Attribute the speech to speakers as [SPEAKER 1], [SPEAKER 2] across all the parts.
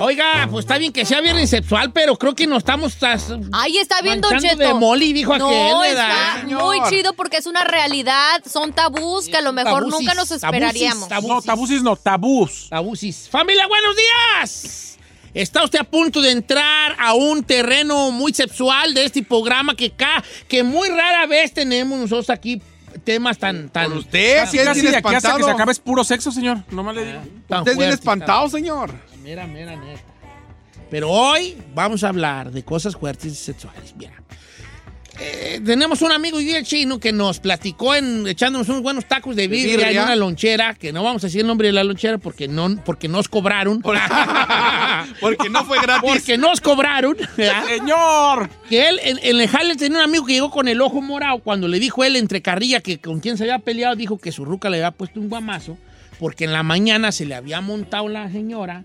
[SPEAKER 1] Oiga, pues está bien que sea viernes sexual, pero creo que no estamos...
[SPEAKER 2] Ahí está bien, Don Cheto.
[SPEAKER 1] de Molly, dijo
[SPEAKER 2] no,
[SPEAKER 1] aquel,
[SPEAKER 2] está muy chido porque es una realidad. Son tabús que a lo mejor
[SPEAKER 1] Tabusis,
[SPEAKER 2] nunca nos esperaríamos.
[SPEAKER 1] tabusis.
[SPEAKER 3] No, tabusis no, tabús.
[SPEAKER 1] Tabusis. Familia, buenos días. Está usted a punto de entrar a un terreno muy sexual de este programa que, que muy rara vez tenemos nosotros aquí temas tan... tan
[SPEAKER 4] Por usted,
[SPEAKER 3] Casi,
[SPEAKER 4] si es
[SPEAKER 3] casi
[SPEAKER 4] bien
[SPEAKER 3] de aquí hasta que
[SPEAKER 4] espantado.
[SPEAKER 3] se acabe es puro sexo, señor. Nomás le digo.
[SPEAKER 1] tan
[SPEAKER 4] Usted es bien espantado, señor.
[SPEAKER 1] tan- Mira, mira, neta. Pero hoy vamos a hablar de cosas fuertes y sexuales. Mira. Eh, tenemos un amigo y el chino que nos platicó en echándonos unos buenos tacos de birria. en una lonchera, que no vamos a decir el nombre de la lonchera porque no porque nos cobraron.
[SPEAKER 4] Porque no fue gratis.
[SPEAKER 1] porque nos cobraron. ¿verdad?
[SPEAKER 3] ¡Señor!
[SPEAKER 1] Que él, en, en el jale tenía un amigo que llegó con el ojo morado. Cuando le dijo él entre carrilla que con quien se había peleado, dijo que su ruca le había puesto un guamazo. Porque en la mañana se le había montado la señora,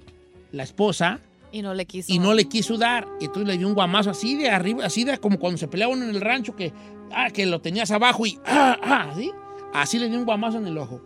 [SPEAKER 1] la esposa,
[SPEAKER 2] Y no le quiso.
[SPEAKER 1] y no le quiso dar. Y entonces le dio un guamazo así de arriba, así de como cuando se peleaba uno en el rancho, que, ah, que lo tenías abajo y ah, ah, ¿sí? Así le dio un guamazo en el ojo.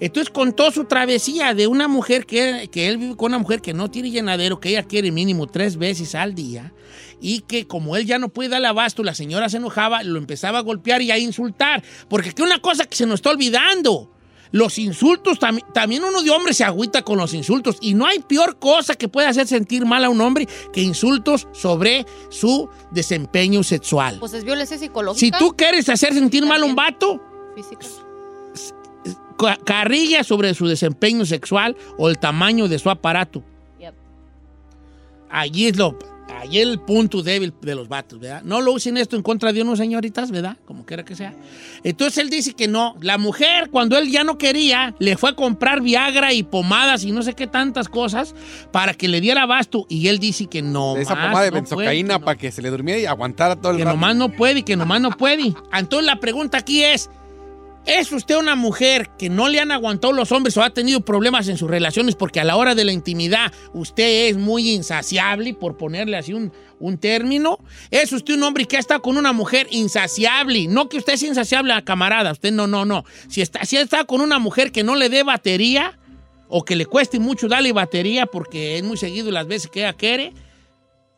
[SPEAKER 1] Entonces contó su travesía de una mujer que, que él vive con una mujer que no tiene llenadero, que ella quiere mínimo tres veces al día, y que como él ya no puede dar abasto, la señora se enojaba, lo empezaba a golpear y a insultar. Porque aquí una cosa que se nos está olvidando. Los insultos, tam- también uno de hombre se agüita con los insultos. Y no hay peor cosa que pueda hacer sentir mal a un hombre que insultos sobre su desempeño sexual.
[SPEAKER 2] Pues es violencia psicológica.
[SPEAKER 1] Si tú quieres hacer sentir mal a un vato,
[SPEAKER 2] Física.
[SPEAKER 1] ca- carrilla sobre su desempeño sexual o el tamaño de su aparato.
[SPEAKER 2] Yep.
[SPEAKER 1] Allí es lo, es el punto débil de los vatos, ¿verdad? No lo usen esto en contra de unos señoritas, ¿verdad? Como quiera que sea. Entonces él dice que no. La mujer, cuando él ya no quería, le fue a comprar Viagra y pomadas y no sé qué tantas cosas para que le diera abasto. Y él dice que no.
[SPEAKER 4] Esa
[SPEAKER 1] más,
[SPEAKER 4] pomada de
[SPEAKER 1] no
[SPEAKER 4] benzocaína para que se le durmiera y aguantara todo el
[SPEAKER 1] que
[SPEAKER 4] rato.
[SPEAKER 1] nomás no puede, que nomás no puede. Entonces la pregunta aquí es, ¿es usted una mujer que no le han aguantado los hombres o ha tenido problemas en sus relaciones porque a la hora de la intimidad usted es muy insaciable, por ponerle así un, un término? ¿Es usted un hombre que ha estado con una mujer insaciable? No que usted es insaciable a camarada, usted no, no, no. Si, está, si estado con una mujer que no le dé batería o que le cueste mucho darle batería porque es muy seguido las veces que ella quiere,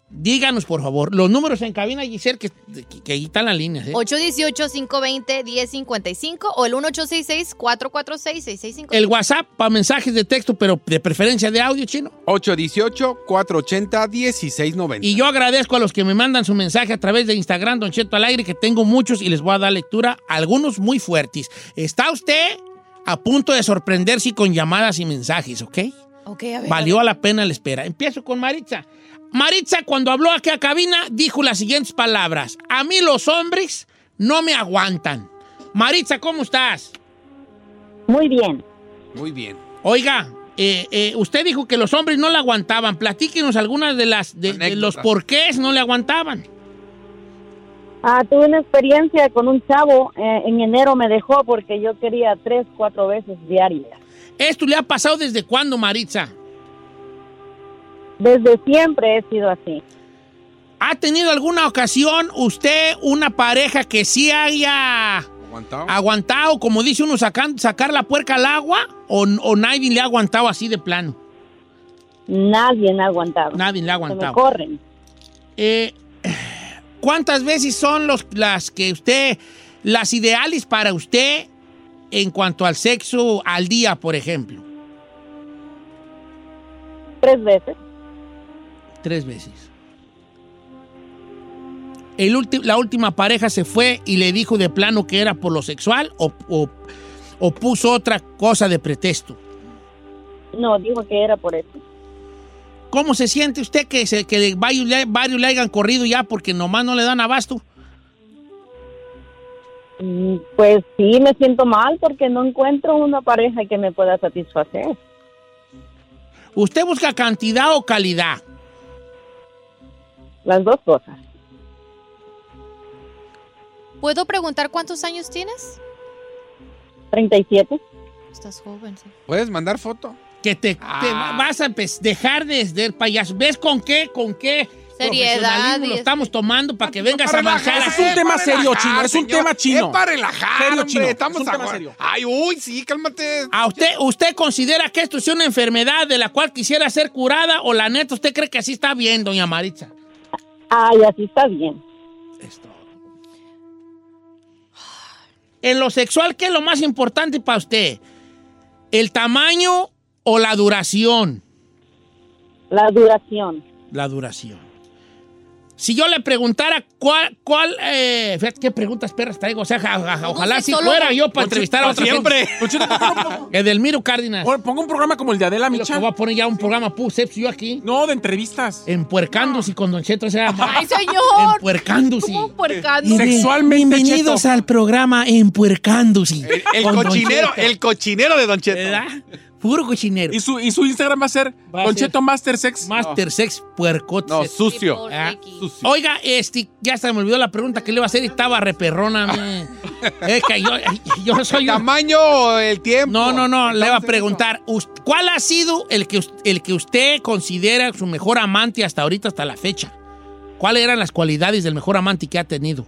[SPEAKER 1] díganos por favor. Los números en cabina, Giselle, que, que, que ahí están las líneas. ¿eh?
[SPEAKER 2] 818-520-1055 o el 1866-446-6655.
[SPEAKER 1] El WhatsApp para mensajes de texto, pero de preferencia de audio chino.
[SPEAKER 4] 818-480-1690.
[SPEAKER 1] Y yo agradezco a los que me mandan su mensaje a través de Instagram, Don Cheto al aire, que tengo muchos y les voy a dar lectura, algunos muy fuertes. Está usted a punto de sorprenderse con llamadas y mensajes, ¿ok?
[SPEAKER 2] Ok, a ver.
[SPEAKER 1] Valió a la pena la espera. Empiezo con Maritza. Maritza, cuando habló aquí a cabina, dijo las siguientes palabras. A mí los hombres no me aguantan. Maritza, ¿cómo estás?
[SPEAKER 5] Muy bien.
[SPEAKER 4] Muy bien.
[SPEAKER 1] Oiga, eh, eh, usted dijo que los hombres no le aguantaban. Platíquenos algunas de las de, de los porqués no le aguantaban.
[SPEAKER 5] Ah, tuve una experiencia con un chavo. eh, en enero me dejó porque yo quería tres, cuatro veces diarias.
[SPEAKER 1] ¿Esto le ha pasado desde cuándo, Maritza?
[SPEAKER 5] Desde siempre he sido así.
[SPEAKER 1] ¿Ha tenido alguna ocasión usted una pareja que sí haya
[SPEAKER 4] ¿Aguantado?
[SPEAKER 1] aguantado, como dice uno, sacan- sacar la puerca al agua? ¿O, o nadie le ha aguantado así de plano?
[SPEAKER 5] Nadie me ha aguantado.
[SPEAKER 1] Nadie le ha
[SPEAKER 5] Se me
[SPEAKER 1] aguantado.
[SPEAKER 5] corren.
[SPEAKER 1] Eh, ¿Cuántas veces son los, las que usted, las ideales para usted en cuanto al sexo al día, por ejemplo?
[SPEAKER 5] Tres veces.
[SPEAKER 1] Tres veces. El la última pareja se fue y le dijo de plano que era por lo sexual o, o- o puso otra cosa de pretexto.
[SPEAKER 5] No, dijo que era por eso.
[SPEAKER 1] ¿Cómo se siente usted que, se, que varios, le, varios le hayan corrido ya porque nomás no le dan abasto?
[SPEAKER 5] Mm, Pues sí, me siento mal porque no encuentro una pareja que me pueda satisfacer.
[SPEAKER 1] ¿Usted busca cantidad o calidad?
[SPEAKER 5] Las dos cosas.
[SPEAKER 2] ¿Puedo preguntar cuántos años tienes?
[SPEAKER 5] 37.
[SPEAKER 2] Estás joven, sí.
[SPEAKER 4] ¿Puedes mandar foto?
[SPEAKER 1] Que te, te
[SPEAKER 4] Ah.
[SPEAKER 1] vas a dejar de ser payaso. ¿Ves con qué, con qué
[SPEAKER 2] Seriedad
[SPEAKER 1] lo estamos tomando para que vengas a manjar
[SPEAKER 3] Ese
[SPEAKER 1] así?
[SPEAKER 3] es un tema
[SPEAKER 4] para
[SPEAKER 3] serio,
[SPEAKER 4] relajar,
[SPEAKER 3] chino, es un
[SPEAKER 4] señor.
[SPEAKER 3] tema chino.
[SPEAKER 4] Es para relajar,
[SPEAKER 3] Serio,
[SPEAKER 4] hombre,
[SPEAKER 3] chino,
[SPEAKER 4] Estamos
[SPEAKER 3] es un tema serio.
[SPEAKER 4] Ay, uy, sí, cálmate.
[SPEAKER 1] ¿A usted, usted considera que esto es una enfermedad de la cual quisiera ser curada o la neta usted cree que así está bien, doña Maritza?
[SPEAKER 5] Ay, así está bien.
[SPEAKER 1] Es todo. En lo sexual, ¿qué es lo más importante para usted? ¿El tamaño o la duración?
[SPEAKER 5] La duración.
[SPEAKER 1] La duración. Si yo le preguntara cuál, cuál, eh, fíjate qué preguntas perras traigo, o sea, ja- ja- ojalá si fuera yo para entrevistar a otra
[SPEAKER 4] Siempre.
[SPEAKER 3] Don Cheto, ¿por qué no pongo-
[SPEAKER 1] Edelmiro Cárdenas.
[SPEAKER 3] Pon- Ponga un programa como el de Adela Micha.
[SPEAKER 1] voy a poner ya un programa puse yo aquí,
[SPEAKER 3] No, de entrevistas.
[SPEAKER 1] empuercándose con Don Cheto, o sea,
[SPEAKER 2] ¡Ay, señor!
[SPEAKER 1] empuercándose.
[SPEAKER 2] ¿Cómo puercando?
[SPEAKER 3] Sexualmente,
[SPEAKER 1] Bienvenidos
[SPEAKER 3] Cheto.
[SPEAKER 1] al programa Empuercándose.
[SPEAKER 4] El, el cochinero, el cochinero de Don Cheto.
[SPEAKER 1] ¿Verdad? Puro cochinero.
[SPEAKER 3] Y su, y su Instagram va a ser
[SPEAKER 1] Va
[SPEAKER 3] Master Sex.
[SPEAKER 1] Master Sex Puercote.
[SPEAKER 4] No, sucio.
[SPEAKER 1] Ah.
[SPEAKER 4] Sucio.
[SPEAKER 1] Oiga, este, ya se me olvidó la pregunta que le iba a hacer y estaba reperrona. es que yo, yo soy un-
[SPEAKER 4] Tamaño, el tiempo.
[SPEAKER 1] No, no, no, le iba a preguntar, ¿cuál ha sido el que, el que usted considera su mejor amante hasta ahorita, hasta la fecha? ¿Cuáles eran las cualidades del mejor amante que ha tenido?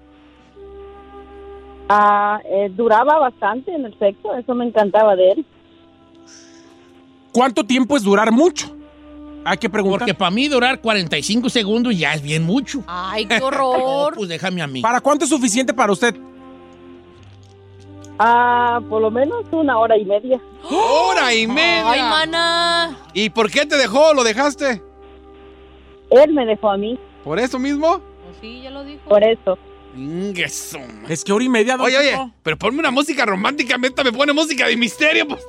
[SPEAKER 5] Ah, eh, duraba bastante en el sexo, eso me encantaba de él.
[SPEAKER 3] ¿Cuánto tiempo es durar mucho? Hay que preguntar.
[SPEAKER 1] Porque para mí durar 45 segundos ya es bien mucho.
[SPEAKER 2] ¡Ay, qué
[SPEAKER 1] No,
[SPEAKER 2] horror!
[SPEAKER 1] pues déjame a mí.
[SPEAKER 3] ¿Para cuánto es suficiente para usted?
[SPEAKER 5] Ah, por lo menos una hora y media.
[SPEAKER 4] Hora y media.
[SPEAKER 2] ¡Ay, mana!
[SPEAKER 4] ¿Y por qué te dejó? ¿Lo dejaste?
[SPEAKER 5] Él me dejó a mí,
[SPEAKER 4] ¿Por eso mismo?
[SPEAKER 2] Sí, ya lo dijo.
[SPEAKER 5] por eso.
[SPEAKER 4] Ingueso.
[SPEAKER 3] Es que hora y media, Don
[SPEAKER 4] Oye, oye, pero ponme una música romántica, neta, me pone música de misterio. Pues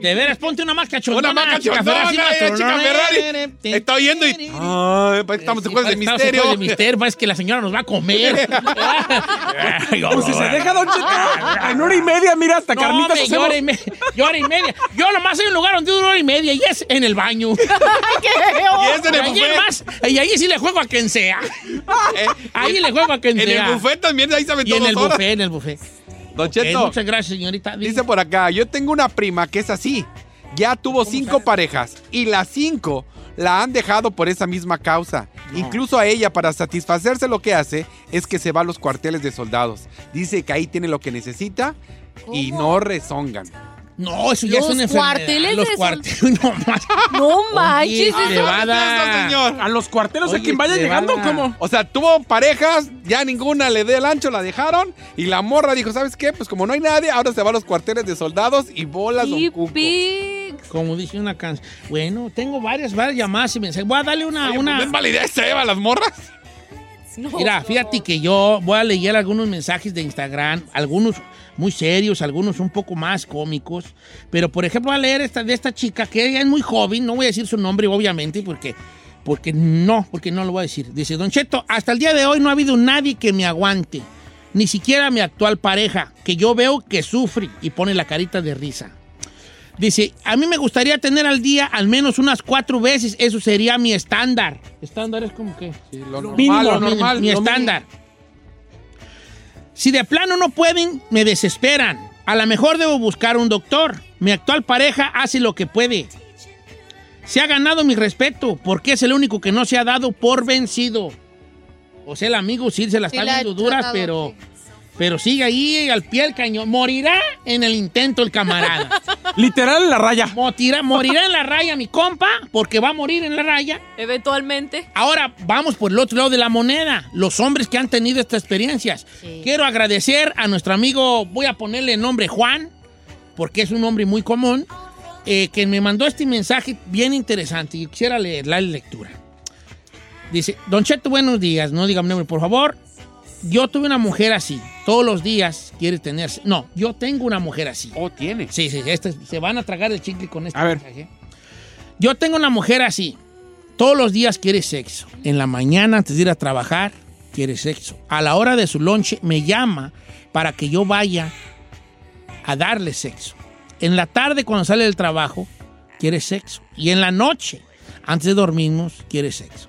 [SPEAKER 1] De veras, ponte una más cachondona.
[SPEAKER 4] Una más
[SPEAKER 1] chica
[SPEAKER 4] cachondona,
[SPEAKER 1] Ferrari,
[SPEAKER 4] eh,
[SPEAKER 1] chica
[SPEAKER 4] chica Ferrari.
[SPEAKER 1] Ferrari.
[SPEAKER 4] Está oyendo y. Ay, pues estamos en jueves de
[SPEAKER 1] Estamos en
[SPEAKER 4] misterio.
[SPEAKER 1] de misterio, parece que la señora nos va a comer. Ay,
[SPEAKER 3] Pues si se deja, Don Cheto. En hora y media, mira, hasta
[SPEAKER 1] No,
[SPEAKER 3] carnitas
[SPEAKER 1] hombre,
[SPEAKER 3] hacemos.
[SPEAKER 1] hora y, media, hora y media. Yo nomás hay un lugar donde dura hora y media y es en el baño.
[SPEAKER 4] Y es en el buffet.
[SPEAKER 1] y ahí sí le juego a quien sea.
[SPEAKER 4] Eh,
[SPEAKER 1] Ahí le juego a quien
[SPEAKER 4] en
[SPEAKER 1] sea.
[SPEAKER 4] Buffet también, ahí saben
[SPEAKER 1] Y en el
[SPEAKER 4] horas.
[SPEAKER 1] buffet, en el buffet.
[SPEAKER 4] Don
[SPEAKER 1] Eh,
[SPEAKER 4] Cheto,
[SPEAKER 1] muchas gracias, señorita.
[SPEAKER 4] dice por acá, yo tengo una prima que es así. Ya tuvo cinco parejas y las cinco la han dejado por esa misma causa. Incluso a ella, para satisfacerse, lo que hace es que se va a los cuarteles de soldados. Dice que ahí tiene lo que necesita y no rezongan.
[SPEAKER 1] No, eso ya es
[SPEAKER 2] Los
[SPEAKER 1] una enfermedad.
[SPEAKER 2] cuarteles
[SPEAKER 1] Los cuarteles, no más.
[SPEAKER 2] No manches,
[SPEAKER 1] Oye,
[SPEAKER 2] eso-
[SPEAKER 1] a dar-
[SPEAKER 4] señor.
[SPEAKER 3] A los cuartelos, a
[SPEAKER 1] Oye,
[SPEAKER 3] quien vaya llegando,
[SPEAKER 1] a-
[SPEAKER 3] ¿cómo?
[SPEAKER 4] O sea, tuvo parejas, ya ninguna le dé el ancho, la dejaron. Y la morra dijo, ¿sabes qué? Pues como no hay nadie, ahora se va a los cuarteles de soldados y bolas
[SPEAKER 2] ¡Y!
[SPEAKER 1] Como dice una canción. Bueno, tengo varias, varias llamadas y mensajes. Voy a darle una.
[SPEAKER 4] Oye,
[SPEAKER 1] una...
[SPEAKER 4] pues, ¿no es validez se lleva a las morras?
[SPEAKER 2] No.
[SPEAKER 1] Mira, fíjate que yo voy a leer algunos mensajes de Instagram, algunos muy serios, algunos un poco más cómicos. Pero, por ejemplo, voy a leer esta de esta chica que ella es muy joven, no voy a decir su nombre, obviamente, porque, porque no, porque no lo voy a decir. Dice, Don Cheto, hasta el día de hoy no ha habido nadie que me aguante, ni siquiera mi actual pareja, que yo veo que sufre y pone la carita de risa. Dice, a mí me gustaría tener al día al menos unas cuatro veces, eso sería mi estándar. ¿Estándar es como que?
[SPEAKER 4] lo
[SPEAKER 1] Mínimo,
[SPEAKER 4] normal, lo
[SPEAKER 1] mínimo,
[SPEAKER 4] normal.
[SPEAKER 1] mi
[SPEAKER 4] lo
[SPEAKER 1] estándar. Si de plano no pueden, me desesperan. A lo mejor debo buscar un doctor. Mi actual pareja hace lo que puede. Se ha ganado mi respeto porque es el único que no se ha dado por vencido. O sea, el amigo sí se la
[SPEAKER 2] Sí
[SPEAKER 1] está viendo dura,
[SPEAKER 2] tratado,
[SPEAKER 1] pero,
[SPEAKER 2] sí.
[SPEAKER 1] Pero sigue ahí al pie del cañón. Morirá en el intento el camarada.
[SPEAKER 3] Literal en la raya.
[SPEAKER 1] Motirá- morirá en la raya mi compa porque va a morir en la raya.
[SPEAKER 2] Eventualmente.
[SPEAKER 1] Ahora vamos por el otro lado de la moneda, los hombres que han tenido estas experiencias.
[SPEAKER 2] Sí.
[SPEAKER 1] Quiero agradecer a nuestro amigo, voy a ponerle el nombre Juan, porque es un nombre muy común. eh, que me mandó este mensaje bien interesante y quisiera leer la lectura. Dice, Don Cheto, buenos días, no diga mi nombre, por favor. Yo tuve una mujer así, todos los días quiere tener... No, yo tengo una mujer así.
[SPEAKER 4] Oh, tiene.
[SPEAKER 1] Sí, sí, este- se van a tragar el chicle con este
[SPEAKER 3] A ver.
[SPEAKER 1] mensaje. Yo tengo una mujer así. Todos los días quiere sexo. En la mañana, antes de ir a trabajar, quiere sexo. A la hora de su lonche, me llama para que yo vaya a darle sexo. En la tarde, cuando sale del trabajo, quiere sexo. Y en la noche, antes de dormirnos, quiere sexo.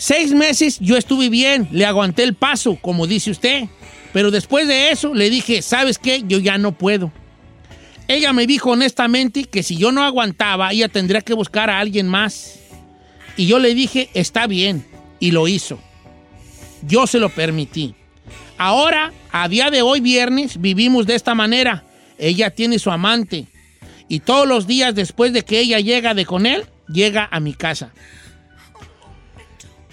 [SPEAKER 1] Seis meses yo estuve bien, le aguanté el paso, como dice usted. Pero después de eso le dije, ¿sabes qué? Yo ya no puedo. Ella me dijo honestamente que si yo no aguantaba, ella tendría que buscar a alguien más. Y yo le dije, está bien. Y lo hizo. Yo se lo permití. Ahora, a día de hoy, viernes, vivimos de esta manera. Ella tiene su amante. Y todos los días después de que ella llega de con él, llega a mi casa.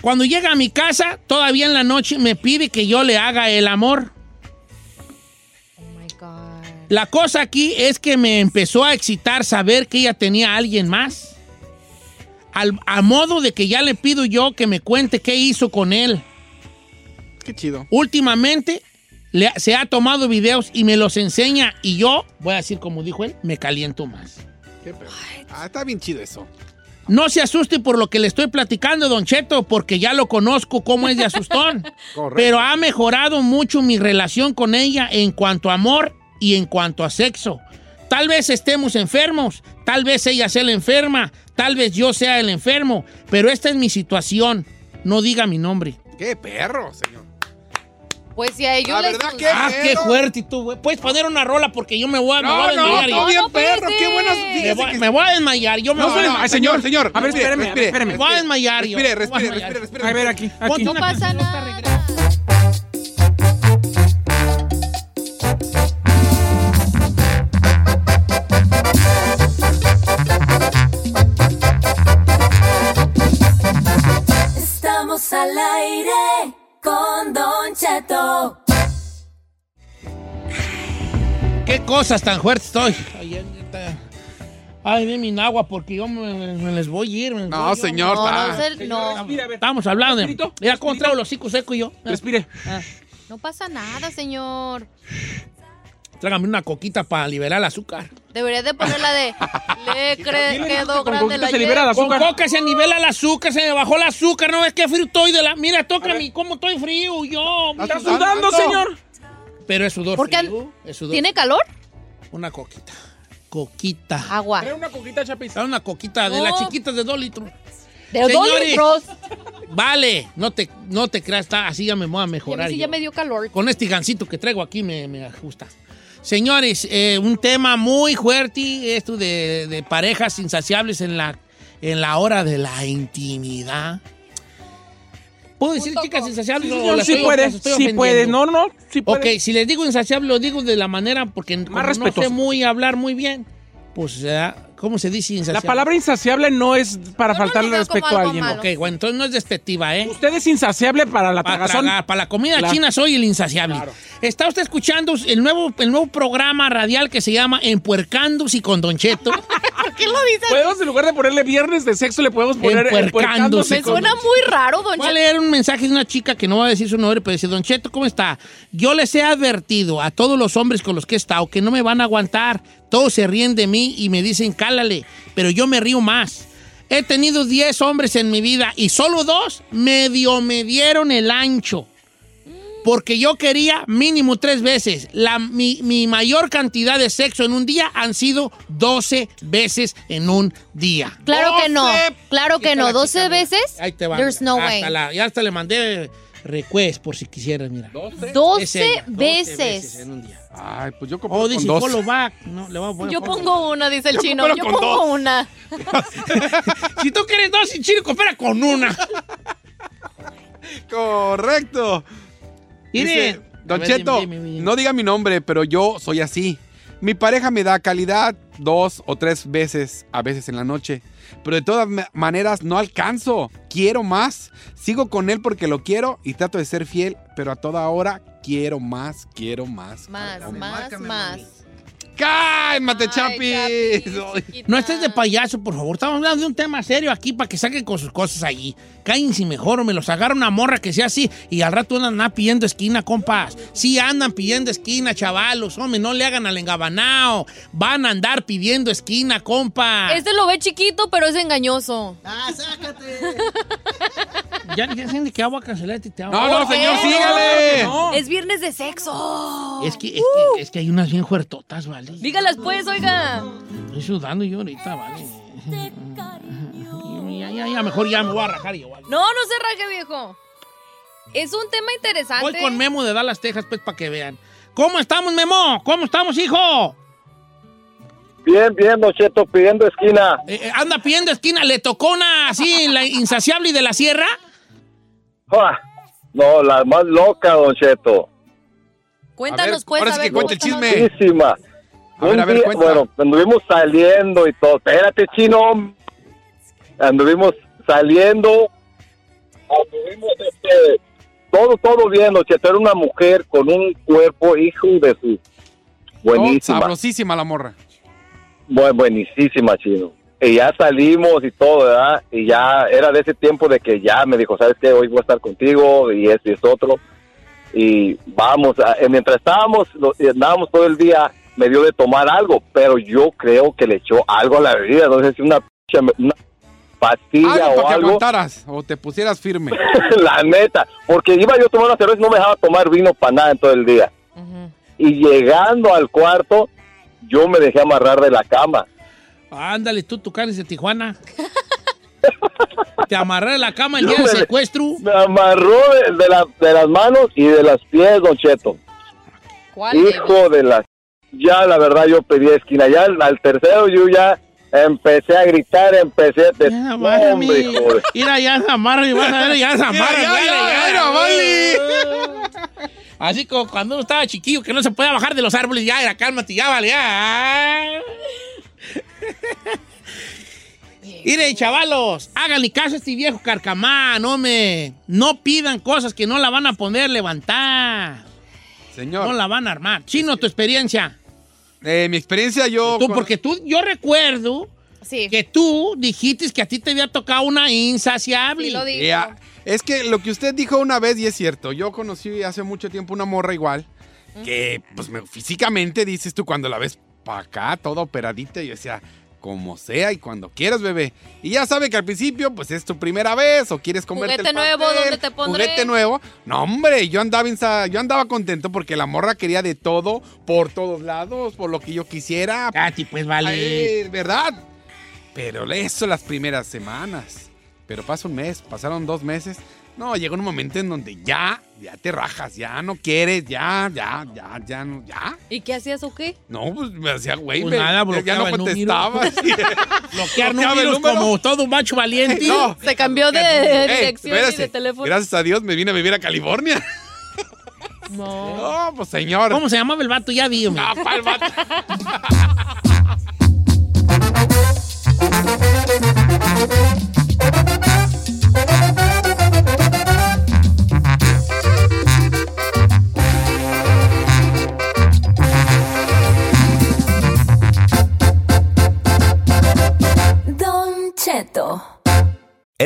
[SPEAKER 1] Cuando llega a mi casa, todavía en la noche me pide que yo le haga el amor.
[SPEAKER 2] Oh my God.
[SPEAKER 1] La cosa aquí es que me empezó a excitar saber que ella tenía a alguien más. Al- a modo de que ya le pido yo que me cuente qué hizo con él.
[SPEAKER 4] Qué chido.
[SPEAKER 1] Últimamente le- se ha tomado videos y me los enseña y yo, voy a decir como dijo él, me caliento más.
[SPEAKER 4] Qué. Ah, está bien chido eso.
[SPEAKER 1] No se asuste por lo que le estoy platicando, Don Cheto, porque ya lo conozco cómo es de asustón. Pero ha mejorado mucho mi relación con ella en cuanto a amor y en cuanto a sexo. Tal vez estemos enfermos, tal vez ella sea la enferma, tal vez yo sea el enfermo, pero esta es mi situación. No diga mi nombre.
[SPEAKER 4] Qué perro, señor.
[SPEAKER 2] Pues si a ellos
[SPEAKER 4] La
[SPEAKER 2] les
[SPEAKER 4] verdad que-
[SPEAKER 1] Ah, qué fuerte tú, güey. Puedes poner una rola porque yo me voy a, me voy a
[SPEAKER 4] No, no,
[SPEAKER 1] desmayar.
[SPEAKER 4] todo
[SPEAKER 1] yo.
[SPEAKER 4] bien
[SPEAKER 2] no,
[SPEAKER 4] perro. Qué buenas.
[SPEAKER 1] me, voy, me voy a desmayar. Yo me
[SPEAKER 4] No,
[SPEAKER 1] voy a
[SPEAKER 4] no,
[SPEAKER 1] desmayar.
[SPEAKER 4] señor, señor.
[SPEAKER 3] A ver, espéreme,
[SPEAKER 4] respire,
[SPEAKER 3] espéreme.
[SPEAKER 1] Me voy a desmayar yo.
[SPEAKER 4] Respire, respire, respire, respire.
[SPEAKER 3] A ver, aquí, aquí.
[SPEAKER 2] No pasa nada.
[SPEAKER 6] Estamos al aire
[SPEAKER 1] ¿Qué cosas tan fuertes estoy? Ay, ven mi agua porque yo me, me les voy a ir.
[SPEAKER 4] No,
[SPEAKER 1] yo.
[SPEAKER 4] señor.
[SPEAKER 2] No, no,
[SPEAKER 4] está-
[SPEAKER 2] se- no,
[SPEAKER 3] Respire, a ver.
[SPEAKER 1] Estamos hablando de...
[SPEAKER 3] Respirito,
[SPEAKER 1] Mira cómo traigo el hocico seco y yo.
[SPEAKER 3] Respire.
[SPEAKER 1] ah.
[SPEAKER 2] no pasa nada, señor.
[SPEAKER 1] Trágame una coquita para liberar el azúcar.
[SPEAKER 2] Deberías de poner la de le cre- quedó
[SPEAKER 3] con
[SPEAKER 2] grande la
[SPEAKER 3] se libera el
[SPEAKER 1] Con
[SPEAKER 3] azúcar.
[SPEAKER 1] coca se nivela el azúcar, se me bajó el azúcar. No, es que frío estoy de la... Mira, tócame cómo estoy frío yo. mira.
[SPEAKER 3] Está sudando, señor.
[SPEAKER 1] Pero es sudor
[SPEAKER 2] ¿Por qué?
[SPEAKER 1] frío. Es sudor.
[SPEAKER 2] ¿Tiene calor?
[SPEAKER 1] Una coquita. Coquita.
[SPEAKER 2] Agua.
[SPEAKER 3] Trae una coquita, Chapis.
[SPEAKER 1] Dame una coquita de
[SPEAKER 2] No.
[SPEAKER 1] las chiquitas de dos litros.
[SPEAKER 2] De dos
[SPEAKER 1] Señores.
[SPEAKER 2] litros.
[SPEAKER 1] Vale, no te, no te creas, está, así ya me voy a
[SPEAKER 2] Y a
[SPEAKER 1] mejorar.
[SPEAKER 2] mí sí ya me dio calor.
[SPEAKER 1] Con este gancito que traigo aquí me, me ajusta. Señores, eh, un tema muy fuerte, esto de, de parejas insaciables en la, en la hora de la intimidad. ¿Puedo decir chicas insaciables? o
[SPEAKER 3] Señor,
[SPEAKER 1] las
[SPEAKER 3] sí
[SPEAKER 1] estoy-
[SPEAKER 3] puede,
[SPEAKER 1] las estoy
[SPEAKER 3] sí
[SPEAKER 1] ofendiendo?
[SPEAKER 3] puede. No, no, sí puede.
[SPEAKER 1] Ok, si les digo insaciable, lo digo de la manera porque como no sé muy hablar muy bien. Pues, eh, ¿cómo se dice
[SPEAKER 3] La
[SPEAKER 1] insaciable?
[SPEAKER 3] palabra insaciable no es para
[SPEAKER 2] No,
[SPEAKER 3] faltarle
[SPEAKER 2] no,
[SPEAKER 3] respeto a alguien.
[SPEAKER 2] malo.
[SPEAKER 1] Ok, bueno, entonces no es despectiva, ¿eh?
[SPEAKER 3] Usted es insaciable para la
[SPEAKER 1] Para tragar, para la comida
[SPEAKER 3] Claro.
[SPEAKER 1] china soy el insaciable.
[SPEAKER 3] Claro.
[SPEAKER 1] Está usted escuchando el nuevo, el nuevo programa radial que se llama Empuercándose con Don Cheto.
[SPEAKER 2] ¿Por qué lo dices?
[SPEAKER 3] Podemos, en lugar de ponerle viernes de sexo, le podemos poner
[SPEAKER 1] Empuercándose.
[SPEAKER 2] Me
[SPEAKER 3] con-
[SPEAKER 2] suena muy raro, don
[SPEAKER 1] Voy a
[SPEAKER 2] Cheto.
[SPEAKER 1] leer un mensaje de una chica que no va a decir su nombre, pero dice, Don Cheto, ¿cómo está? Yo les he advertido a todos los hombres con los que he estado que no me van a aguantar. Todos se ríen de mí y me dicen, cálale, pero yo me río más. He tenido 10 hombres en mi vida y solo dos medio me dieron el ancho. Porque yo quería mínimo tres veces. La, mi, mi mayor cantidad de sexo en un día han sido 12 veces en un día.
[SPEAKER 2] Claro que no.
[SPEAKER 1] 12.
[SPEAKER 2] Claro que no.
[SPEAKER 1] la
[SPEAKER 2] 12
[SPEAKER 1] chica, mira.
[SPEAKER 2] veces.
[SPEAKER 1] Ahí te va.
[SPEAKER 2] There's no
[SPEAKER 1] Hasta
[SPEAKER 2] way.
[SPEAKER 1] la- ya hasta le mandé request por si quisieras, mira.
[SPEAKER 2] 12
[SPEAKER 1] Es ella, 12
[SPEAKER 2] veces.
[SPEAKER 1] en un día.
[SPEAKER 4] Ay, pues yo compro
[SPEAKER 1] Oh,
[SPEAKER 4] con
[SPEAKER 1] dice
[SPEAKER 4] dos.
[SPEAKER 1] follow back. No, le voy a poner
[SPEAKER 2] Yo pongo una, dice el
[SPEAKER 4] Yo
[SPEAKER 2] chino. Yo
[SPEAKER 4] con
[SPEAKER 2] pongo
[SPEAKER 4] dos.
[SPEAKER 2] una.
[SPEAKER 1] si tú quieres dos sin chile, coopera con una.
[SPEAKER 4] Correcto. Dice, Don
[SPEAKER 1] ver,
[SPEAKER 4] Cheto,
[SPEAKER 1] dime, dime, dime.
[SPEAKER 4] no diga mi nombre, pero yo soy así. Mi pareja me da calidad dos o tres veces, a veces en la noche. Pero de todas ma- maneras no alcanzo. Quiero más. Sigo con él porque lo quiero y trato de ser fiel, pero a toda hora quiero más, quiero más.
[SPEAKER 2] Más, más, más.
[SPEAKER 4] ¡Cálmate, Chapis!
[SPEAKER 1] No estés de payaso, por favor. Estamos hablando de un tema serio aquí para que saquen con sus cosas allí. Cállense mejor o me los agarra una morra que sea así y al rato andan pidiendo esquina, compas. Sí andan pidiendo esquina, chavalos. Hombre, no le hagan al engabanao. Van a andar pidiendo esquina, compa.
[SPEAKER 2] Este lo ve chiquito, pero es engañoso.
[SPEAKER 1] Ah, sácate. ya, de qué agua cancelar te
[SPEAKER 4] No, no, señor, sígale.
[SPEAKER 1] No.
[SPEAKER 2] Es viernes de sexo.
[SPEAKER 1] Es que, es, que, es que hay unas bien fuertotas, ¿vale?
[SPEAKER 2] Dígalas pues, oiga.
[SPEAKER 1] Estoy sudando yo ahorita, ¿vale? Ya, ya, ya, mejor ya me voy a rajar igual.
[SPEAKER 2] No, no se raje, viejo. Es un tema interesante.
[SPEAKER 1] Voy con Memo de Dallas, Texas, pues, para que vean. ¿Cómo estamos, Memo? ¿Cómo estamos, hijo?
[SPEAKER 7] Bien, bien, Don Cheto, pidiendo esquina.
[SPEAKER 1] Eh, eh, anda pidiendo esquina. ¿Le tocó una así, la insaciable y de la sierra?
[SPEAKER 7] ¡Ah! No, la más loca, Don Cheto.
[SPEAKER 2] Cuéntanos,
[SPEAKER 4] A ver,
[SPEAKER 2] pues.
[SPEAKER 4] ahora
[SPEAKER 2] a
[SPEAKER 4] sí
[SPEAKER 2] ver,
[SPEAKER 4] que cuente el
[SPEAKER 2] cuéntanos.
[SPEAKER 4] chisme.
[SPEAKER 7] Buenísima.
[SPEAKER 4] A ver, a ver, cuenta.
[SPEAKER 7] bueno, anduvimos saliendo y todo. Espérate, chino. Anduvimos saliendo. Anduvimos, este, todo, todo bien, Cheto. Era una mujer con un cuerpo, hijo de su...
[SPEAKER 4] Oh,
[SPEAKER 7] Buenísima.
[SPEAKER 4] sabrosísima la morra.
[SPEAKER 7] Bu- buenísima, chino. Y ya salimos y todo, ¿verdad? Y ya era de ese tiempo de que ya me dijo, ¿sabes qué? Hoy voy a estar contigo y este y es otro. Y vamos, mientras estábamos, andábamos todo el día, me dio de tomar algo, pero yo creo que le echó algo a la bebida, no sé si una, pinche- una pastilla
[SPEAKER 4] Algo
[SPEAKER 7] o
[SPEAKER 4] para que
[SPEAKER 7] algo.
[SPEAKER 4] aguantaras o te pusieras firme.
[SPEAKER 7] la neta, porque iba yo a tomar una cerveza y no me dejaba tomar vino para nada en todo el día. Y llegando al cuarto, yo me dejé amarrar de la cama.
[SPEAKER 1] Ándale, tú, tu de Tijuana. Te amarré en la cama el
[SPEAKER 7] Yo
[SPEAKER 1] día del secuestro.
[SPEAKER 7] Me amarró de, de la- de las manos y de los pies, Don Cheto.
[SPEAKER 2] ¿Cuál?
[SPEAKER 7] Hijo de las... Ya, la verdad, yo pedí esquina. Ya al, al tercero yo ya empecé a gritar, empecé a... de-
[SPEAKER 1] Ya,
[SPEAKER 7] No, hombre, de-
[SPEAKER 1] Mira, ya se amarra y vas a ver, ya se amarra.
[SPEAKER 4] Ya, ya, ya, vale.
[SPEAKER 1] Así como cuando uno estaba chiquillo que no se podía bajar de los árboles, ya era cálmate, ya vale, ya. Mire, chavalos, háganle caso a este viejo carcamán, hombre. No pidan cosas que no la van a poder levantar.
[SPEAKER 4] Señor,
[SPEAKER 1] No la van a armar. Chino, tu experiencia.
[SPEAKER 4] Eh, mi experiencia yo...
[SPEAKER 1] Tú,
[SPEAKER 4] con-
[SPEAKER 1] porque tú, yo recuerdo
[SPEAKER 2] Sí.
[SPEAKER 1] que tú dijiste que a ti te había tocado una insaciable.
[SPEAKER 2] Sí lo digo.
[SPEAKER 4] Es que lo que usted dijo una vez, y es cierto, yo conocí hace mucho tiempo una morra igual, que pues me- físicamente dices tú cuando la ves para acá, toda operadita, y yo decía, como sea y cuando quieras, bebé. Y ya sabe que al principio, pues es tu primera vez o quieres comerte
[SPEAKER 2] Juguete
[SPEAKER 4] el
[SPEAKER 2] nuevo,
[SPEAKER 4] pastel,
[SPEAKER 2] ¿dónde te pondré?
[SPEAKER 4] Juguete nuevo. No, hombre, yo andaba, yo andaba contento porque la morra quería de todo, por todos lados, por lo que yo quisiera.
[SPEAKER 1] Katy, pues vale.
[SPEAKER 4] Ay, ¿Verdad? Pero eso las primeras semanas. Pero pasa un mes, pasaron dos meses. No, llegó un momento en donde ya, ya te rajas, ya no quieres, ya, ya, ya, ya, no, ya.
[SPEAKER 2] ¿Y qué hacías o qué?
[SPEAKER 4] No, pues me hacía güey,
[SPEAKER 1] Pues
[SPEAKER 4] me-
[SPEAKER 1] nada,
[SPEAKER 4] ya no
[SPEAKER 1] el
[SPEAKER 4] contestaba. sí.
[SPEAKER 1] Bloquear
[SPEAKER 4] el
[SPEAKER 1] números
[SPEAKER 4] número.
[SPEAKER 1] como todo un macho valiente.
[SPEAKER 4] No.
[SPEAKER 2] Se cambió de dirección y
[SPEAKER 4] espérase,
[SPEAKER 2] de teléfono.
[SPEAKER 4] Gracias a Dios me vine a vivir a California.
[SPEAKER 2] No.
[SPEAKER 4] No, pues señor.
[SPEAKER 1] ¿Cómo se llamaba el vato? Ya vi, hombre.
[SPEAKER 4] Ah, pa'l vato.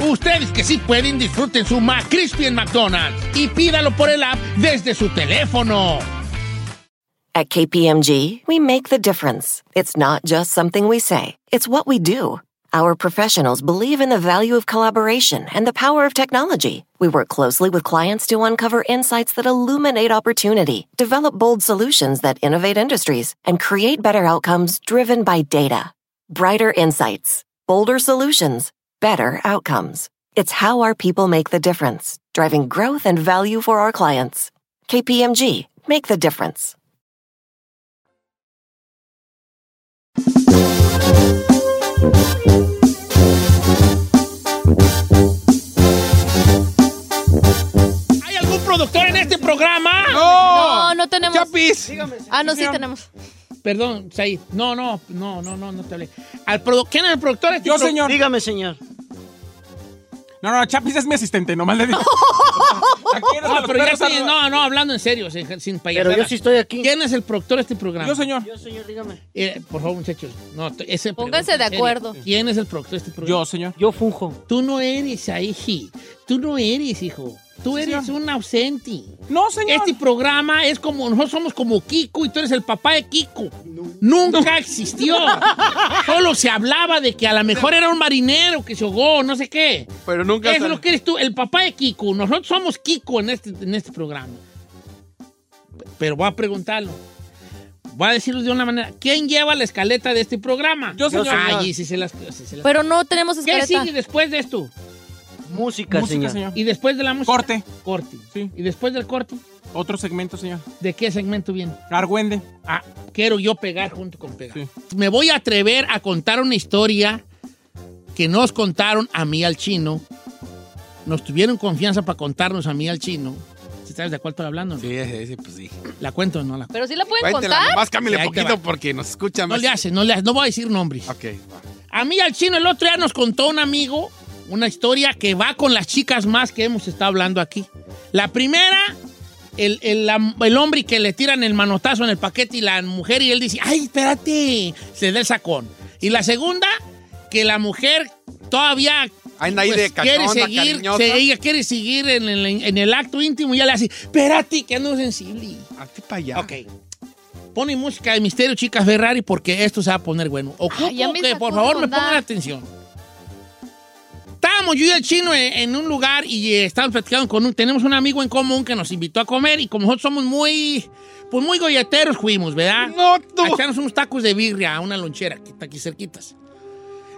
[SPEAKER 1] Ustedes que sí pueden, disfruten su McCrispy en McDonald's y pídalo por el app desde su teléfono.
[SPEAKER 8] At KPMG, we make the difference. It's not just something we say, it's what we do. Our professionals believe in the value of collaboration and the power of technology. We work closely with clients to uncover insights that illuminate opportunity, develop bold solutions that innovate industries, and create better outcomes driven by data. Brighter insights, bolder solutions, better outcomes. It's how our people make the difference, driving growth and value for our clients. KPMG, make the difference.
[SPEAKER 1] ¿Hay algún productor en este programa?
[SPEAKER 2] No, no tenemos.
[SPEAKER 4] Chapis.
[SPEAKER 2] Ah, no, sí tenemos.
[SPEAKER 1] Perdón, Said. No, no, no, no, no, no te hablé. Al produ- ¿Quién es el productor? de este
[SPEAKER 3] Yo,
[SPEAKER 1] pro-
[SPEAKER 3] señor.
[SPEAKER 9] Dígame, señor.
[SPEAKER 3] No, no, Chapis es mi asistente, nomás le digo. Aquí eres
[SPEAKER 1] No,
[SPEAKER 3] de los
[SPEAKER 1] pero ya estoy- no, no, hablando en serio, sin, sin payasadas.
[SPEAKER 9] Pero yo sí estoy aquí.
[SPEAKER 1] ¿Quién es el productor de este programa?
[SPEAKER 3] Yo, señor.
[SPEAKER 9] Yo, señor, dígame.
[SPEAKER 1] Eh, por favor, muchachos. No, ese
[SPEAKER 2] Pónganse de acuerdo.
[SPEAKER 1] ¿Quién es el productor de este programa?
[SPEAKER 3] Yo, señor.
[SPEAKER 9] Yo funjo.
[SPEAKER 1] Tú no eres ahí. Tú no eres, hijo. Tú eres un ausente.
[SPEAKER 3] No, señor.
[SPEAKER 1] Este programa es como, nosotros somos como Kiko y tú eres el papá de Kiko. Nunca existió. Solo se hablaba de que a lo mejor era un marinero que se ahogó, no sé qué.
[SPEAKER 4] Pero nunca
[SPEAKER 1] Eso es lo que eres tú, el papá de Kiko. Nosotros somos Kiko en este, en este programa. Pero voy a preguntarlo. Voy a decirlo de una manera. ¿Quién lleva la escaleta de este programa?
[SPEAKER 3] Yo, señor.
[SPEAKER 1] Ay, se las... sí se las-
[SPEAKER 2] Pero no tenemos
[SPEAKER 1] ¿Qué
[SPEAKER 2] escaleta.
[SPEAKER 1] sigue después de esto?
[SPEAKER 9] Música,
[SPEAKER 3] Música,
[SPEAKER 9] señor.
[SPEAKER 3] señor.
[SPEAKER 1] Y después de la música.
[SPEAKER 3] Corte.
[SPEAKER 1] Corte.
[SPEAKER 3] Sí.
[SPEAKER 1] Y después del corte,
[SPEAKER 3] Otro segmento, señor.
[SPEAKER 1] ¿de qué segmento viene?
[SPEAKER 3] Argüende.
[SPEAKER 1] Ah, quiero yo pegar junto con pegar.
[SPEAKER 3] Sí.
[SPEAKER 1] Me voy a atrever a contar una historia que nos contaron a mí al chino. Nos tuvieron confianza para contarnos a mí al chino. ¿Sí ¿Sabes de cuál estoy hablando? no?
[SPEAKER 4] Sí, sí, sí, pues sí.
[SPEAKER 1] ¿La cuento o no la cuento?
[SPEAKER 2] Pero sí la pueden
[SPEAKER 4] Cuéntela,
[SPEAKER 2] contar.
[SPEAKER 4] nomás cámbiale
[SPEAKER 1] Sí,
[SPEAKER 4] poquito porque nos escucha
[SPEAKER 1] No
[SPEAKER 4] más.
[SPEAKER 1] le hace, no le hace, no voy a decir nombres.
[SPEAKER 4] Ok, va.
[SPEAKER 1] A mí al chino el otro día nos contó un amigo una historia que va con las chicas más que hemos estado hablando aquí. La primera, el, el, el hombre que le tiran el manotazo en el paquete y la mujer y él dice, ay, espérate, se da el sacón. Y la segunda, que la mujer todavía
[SPEAKER 4] Anda ahí
[SPEAKER 1] pues,
[SPEAKER 4] de
[SPEAKER 1] quiere seguir, se- ella quiere seguir en el, en el acto íntimo y ya le hace, espérate, que ando sensible.
[SPEAKER 4] Hazte para allá.
[SPEAKER 1] Ok. Pone música de misterio, chicas Ferrari, porque esto se va a poner bueno. Ocupo
[SPEAKER 2] Ay, ya me
[SPEAKER 1] que por favor me pongan atención. Estábamos yo y el chino en, en un lugar y eh, estábamos platicando con un... Tenemos un amigo en común que nos invitó a comer y como nosotros somos muy... Pues muy golleteros fuimos, ¿verdad?
[SPEAKER 4] No,
[SPEAKER 1] A
[SPEAKER 4] no.
[SPEAKER 1] echarnos unos tacos de birria a una lonchera que está aquí cerquitas.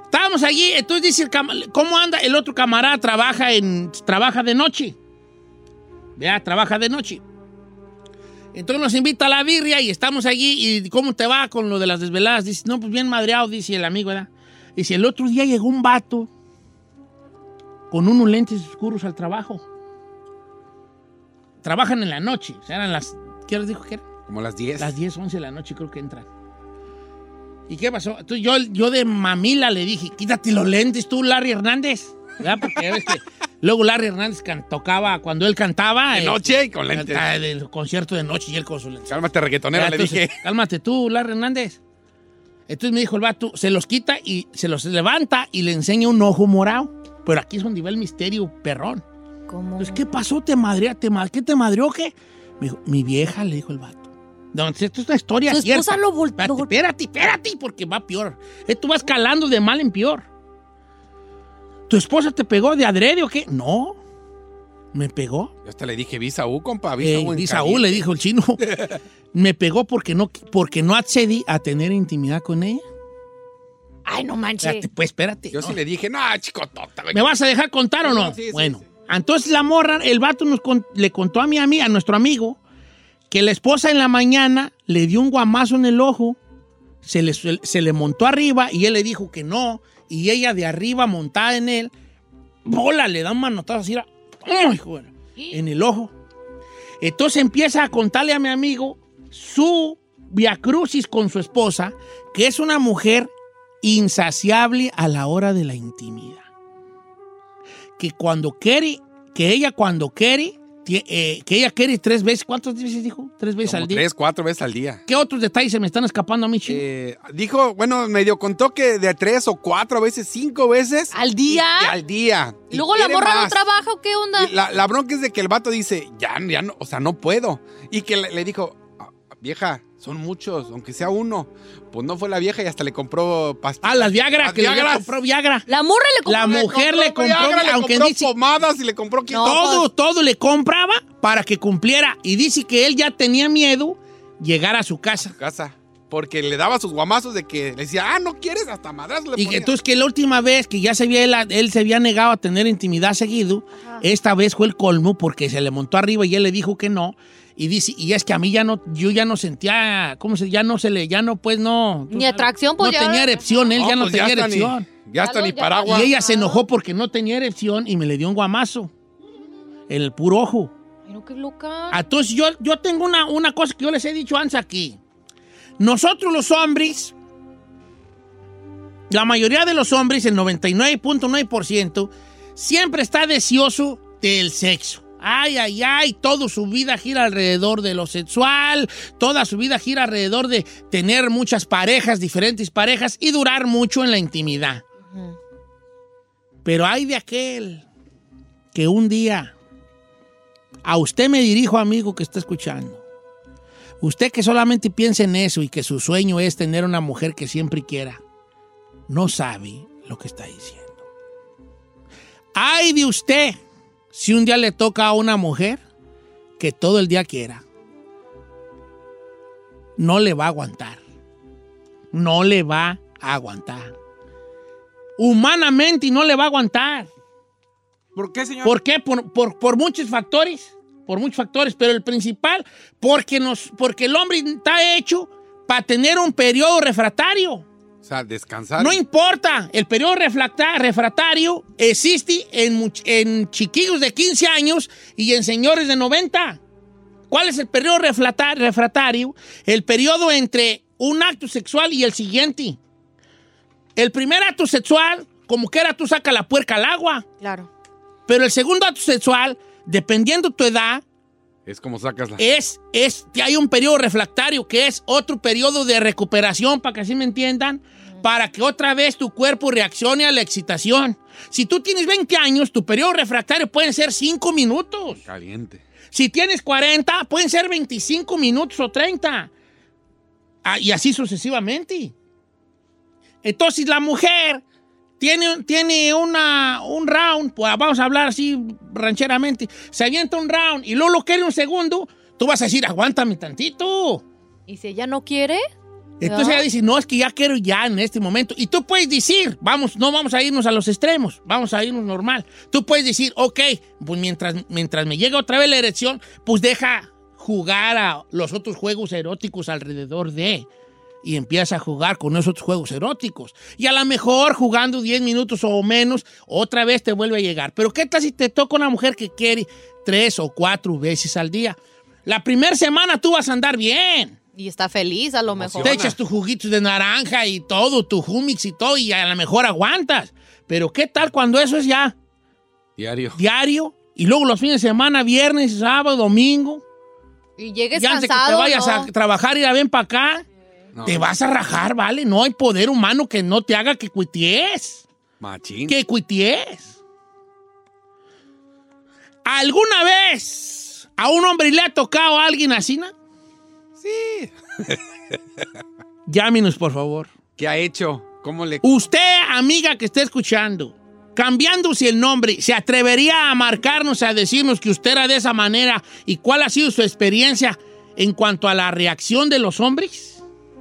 [SPEAKER 1] Estábamos allí, entonces dice el ¿cómo anda? El otro camarada trabaja en trabaja de noche. Vea, trabaja de noche. Entonces nos invita a la birria y estamos allí y ¿cómo te va con lo de las desveladas? Dice, no, pues bien madreado, dice el amigo, ¿verdad? Dice, el otro día llegó un vato con unos lentes oscuros al trabajo. Trabajan en la noche, o sea, eran las... ¿Qué les dijo que era?
[SPEAKER 4] Como las 10.
[SPEAKER 1] Las 10, 11 de la noche creo que entran. ¿Y qué pasó? Entonces yo, yo de mamila le dije, quítate los lentes tú, Larry Hernández. ¿Verdad? Porque ya ves que luego Larry Hernández can- tocaba, cuando él cantaba...
[SPEAKER 4] De
[SPEAKER 1] eh,
[SPEAKER 4] noche y con lentes.
[SPEAKER 1] cantaba del concierto de noche y él con sus lentes.
[SPEAKER 4] Cálmate, reggaetonera, le dije.
[SPEAKER 1] Cálmate tú, Larry Hernández. Entonces me dijo el vato, se los quita y se los levanta y le enseña un ojo morado. Pero aquí es donde va el misterio, perrón.
[SPEAKER 2] ¿Cómo?
[SPEAKER 1] Pues, ¿qué pasó? ¿Te madrea? ¿Te ¿Qué te madreó? ¿Qué? Me dijo, mi vieja, le dijo el vato. No, esto es una historia
[SPEAKER 2] Su
[SPEAKER 1] cierta.
[SPEAKER 2] esposa lo
[SPEAKER 1] Espérate,
[SPEAKER 2] lo-
[SPEAKER 1] espérate, espérate, porque va peor. Esto va escalando de mal en peor. ¿Tu esposa te pegó de adrede o qué? No. ¿Me pegó?
[SPEAKER 4] Yo hasta le dije, visa U, compa, visa
[SPEAKER 1] Eh,
[SPEAKER 4] U. en
[SPEAKER 1] di Saúl,
[SPEAKER 4] caliente".
[SPEAKER 1] le dijo el chino. Me pegó porque no, porque no accedí a tener intimidad con ella.
[SPEAKER 2] Ay, no manches.
[SPEAKER 1] Espérate, pues espérate.
[SPEAKER 4] Yo
[SPEAKER 1] no.
[SPEAKER 4] sí le dije, no, chico, tonta, güey.
[SPEAKER 1] ¿Me vas a dejar contar o no?
[SPEAKER 4] No, sí, sí,
[SPEAKER 1] bueno,
[SPEAKER 4] sí.
[SPEAKER 1] entonces la morra, el vato nos con- le contó a mi amiga, a nuestro amigo, que la esposa en la mañana le dio un guamazo en el ojo, se le, se le montó arriba y él le dijo que no, y ella de arriba montada en él, bola, le da un manotazo así, ¡ay, joder! en el ojo. Entonces empieza a contarle a mi amigo su viacrucis con su esposa, que es una mujer insaciable a la hora de la intimidad. Que cuando quiere, que ella cuando quiere, eh, que ella quiere tres veces, ¿cuántas veces dijo? Tres veces
[SPEAKER 4] Como
[SPEAKER 1] al día.
[SPEAKER 4] tres, cuatro veces al día.
[SPEAKER 1] ¿Qué otros detalles se me están escapando a mí, chico?
[SPEAKER 4] Eh, dijo, bueno, medio contó que de tres o cuatro veces, cinco veces.
[SPEAKER 2] ¿Al día?
[SPEAKER 4] y- y al día.
[SPEAKER 2] ¿Y luego la morra no
[SPEAKER 4] más.
[SPEAKER 2] trabaja o qué onda?
[SPEAKER 4] La, la bronca es de que el vato dice, ya, ya no, o sea, no puedo. Y que le, le dijo, "Ah, vieja, son muchos, aunque sea uno. Pues no fue la vieja y hasta le compró pastillas.
[SPEAKER 1] Ah, las Viagra, que le compró Viagra.
[SPEAKER 2] La morra le compró.
[SPEAKER 1] La mujer le compró,
[SPEAKER 4] Viagra, le
[SPEAKER 1] aunque
[SPEAKER 4] compró
[SPEAKER 1] dice,
[SPEAKER 4] pomadas y le compró
[SPEAKER 2] No,
[SPEAKER 1] todo,
[SPEAKER 2] pues-
[SPEAKER 1] todo le compraba para que cumpliera. Y dice que él ya tenía miedo llegar a su casa.
[SPEAKER 4] casa. Porque le daba sus guamazos de que le decía, ah, no quieres, hasta madras le
[SPEAKER 1] Y que
[SPEAKER 4] ponía.
[SPEAKER 1] entonces que la última vez que ya se había, él, él se había negado a tener intimidad seguido, esta vez fue el colmo porque se le montó arriba y él le dijo que no. Y dice, y es que a mí ya no, yo ya no sentía, ¿cómo se? Ya no se le, ya no, pues no.
[SPEAKER 2] Ni
[SPEAKER 1] sabes,
[SPEAKER 2] atracción, pues
[SPEAKER 1] No
[SPEAKER 2] ya-
[SPEAKER 1] tenía erección, él ya no
[SPEAKER 4] pues
[SPEAKER 1] tenía
[SPEAKER 4] ni-
[SPEAKER 1] erección.
[SPEAKER 4] ya está
[SPEAKER 2] Ya
[SPEAKER 4] ni paraguas.
[SPEAKER 1] Y ella se enojó porque no tenía erección y me le dio un guamazo. En el puro ojo.
[SPEAKER 2] Pero qué loca.
[SPEAKER 1] Entonces yo, yo tengo una, una cosa que yo les he dicho antes aquí. Nosotros los hombres, la mayoría de los hombres, el 99.9%, siempre está deseoso del sexo. Ay, ay, ay, toda su vida gira alrededor de lo sexual, toda su vida gira alrededor de tener muchas parejas, diferentes parejas y durar mucho en la intimidad. Pero hay de aquel que un día, a usted me dirijo, amigo que está escuchando, usted que solamente piensa en eso y que su sueño es tener una mujer que siempre quiera, no sabe lo que está diciendo. Ay de usted si un día le toca a una mujer que todo el día quiera. No le va a aguantar. No le va a aguantar. Humanamente no le va a aguantar.
[SPEAKER 3] ¿Por qué, señor?
[SPEAKER 1] ¿Por qué? Por, por- por muchos factores. Por muchos factores. Pero el principal, porque, nos, porque el hombre está hecho para tener un periodo refractario.
[SPEAKER 4] O sea, descansar.
[SPEAKER 1] No importa, el periodo refracta- refractario existe en, en chiquillos de 15 años y en señores de 90. ¿Cuál es el periodo refracta- refractario? El periodo entre un acto sexual y el siguiente. El primer acto sexual, como quiera, tú sacas la puerca al agua.
[SPEAKER 2] Claro.
[SPEAKER 1] Pero el segundo acto sexual, dependiendo tu edad,
[SPEAKER 4] Es como sacas la...
[SPEAKER 1] es, es, hay un periodo refractario que es otro periodo de recuperación, para que así me entiendan, para que otra vez tu cuerpo reaccione a la excitación. Si tú tienes 20 años, tu periodo refractario pueden ser 5 minutos.
[SPEAKER 4] Caliente.
[SPEAKER 1] Si tienes 40, pueden ser 25 minutos o 30. Ah, y así sucesivamente. Entonces la mujer tiene, tiene una, un round, pues vamos a hablar así rancheramente, se avienta un round y luego lo quiere un segundo, tú vas a decir, aguántame tantito.
[SPEAKER 2] ¿Y si ella no quiere?
[SPEAKER 1] Entonces
[SPEAKER 2] ¿No?
[SPEAKER 1] ella dice, no, es que ya quiero ya en este momento. Y tú puedes decir, vamos, no vamos a irnos a los extremos, vamos a irnos normal. Tú puedes decir, ok, pues mientras, mientras me llega otra vez la erección, pues deja jugar a los otros juegos eróticos alrededor de. Y empieza a jugar con esos juegos eróticos. Y a lo mejor jugando 10 minutos o menos, otra vez te vuelve a llegar. Pero ¿qué tal si te toca una mujer que quiere tres o cuatro veces al día? La primera semana tú vas a andar bien.
[SPEAKER 2] Y está feliz a lo mejor.
[SPEAKER 1] Te echas tus juguitos de naranja y todo, tu humix y todo, y a lo mejor aguantas. Pero ¿qué tal cuando eso es ya
[SPEAKER 4] Diario.
[SPEAKER 1] diario? Y luego los fines de semana, viernes, sábado, domingo.
[SPEAKER 2] Y llegues
[SPEAKER 1] Y antes que te
[SPEAKER 2] cansado,
[SPEAKER 1] vayas
[SPEAKER 2] ¿no?
[SPEAKER 1] a trabajar y a ven para acá,
[SPEAKER 4] No.
[SPEAKER 1] te vas a rajar, ¿vale? No hay poder humano que no te haga que cuities.
[SPEAKER 4] Machín.
[SPEAKER 1] Que cuities. ¿Alguna vez a un hombre le ha tocado a alguien así, no?
[SPEAKER 4] Sí.
[SPEAKER 1] Llámenos, por favor.
[SPEAKER 4] ¿Qué ha hecho? ¿Cómo le...
[SPEAKER 1] Usted, amiga que esté escuchando, cambiándose el nombre, ¿se atrevería a marcarnos, a decirnos que usted era de esa manera y cuál ha sido su experiencia en cuanto a la reacción de los hombres?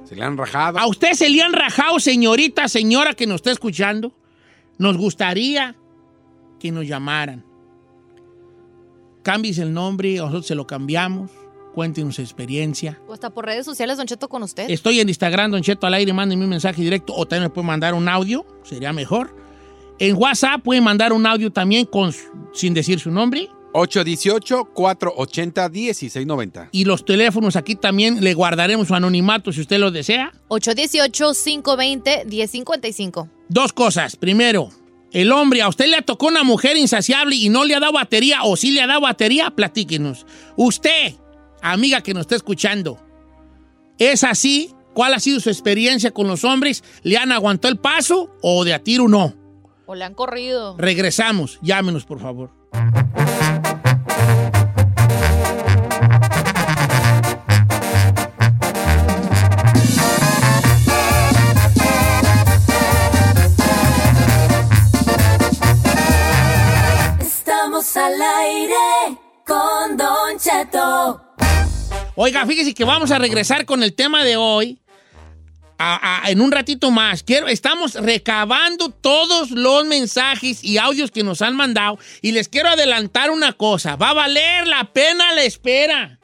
[SPEAKER 4] Se le han rajado.
[SPEAKER 1] ¿A usted se le han rajado, señorita, señora que nos está escuchando? Nos gustaría que nos llamaran. Cambies el nombre, nosotros se lo cambiamos. Cuéntenos su experiencia.
[SPEAKER 2] O hasta por redes sociales, Don Cheto, con usted.
[SPEAKER 1] Estoy en Instagram, Don Cheto al aire, mándenme un mensaje directo o también me pueden mandar un audio, sería mejor. En WhatsApp pueden mandar un audio también con, sin decir su nombre.
[SPEAKER 4] 818-480-1690.
[SPEAKER 1] Y los teléfonos aquí también le guardaremos su anonimato si usted lo desea.
[SPEAKER 2] 818-520-1055.
[SPEAKER 1] Dos cosas. Primero, el hombre, a usted le tocó una mujer insaciable y no le ha dado batería o sí le ha dado batería, platíquenos. Usted, amiga que nos está escuchando, ¿es así? ¿Cuál ha sido su experiencia con los hombres? ¿Le han aguantado el paso o de a tiro no?
[SPEAKER 2] O le han corrido.
[SPEAKER 1] Regresamos. Llámenos, por favor. Oiga, fíjese que vamos a regresar con el tema de hoy a- a- en un ratito más. Quiero, estamos recabando todos los mensajes y audios que nos han mandado y les quiero adelantar una cosa. Va a valer la pena la espera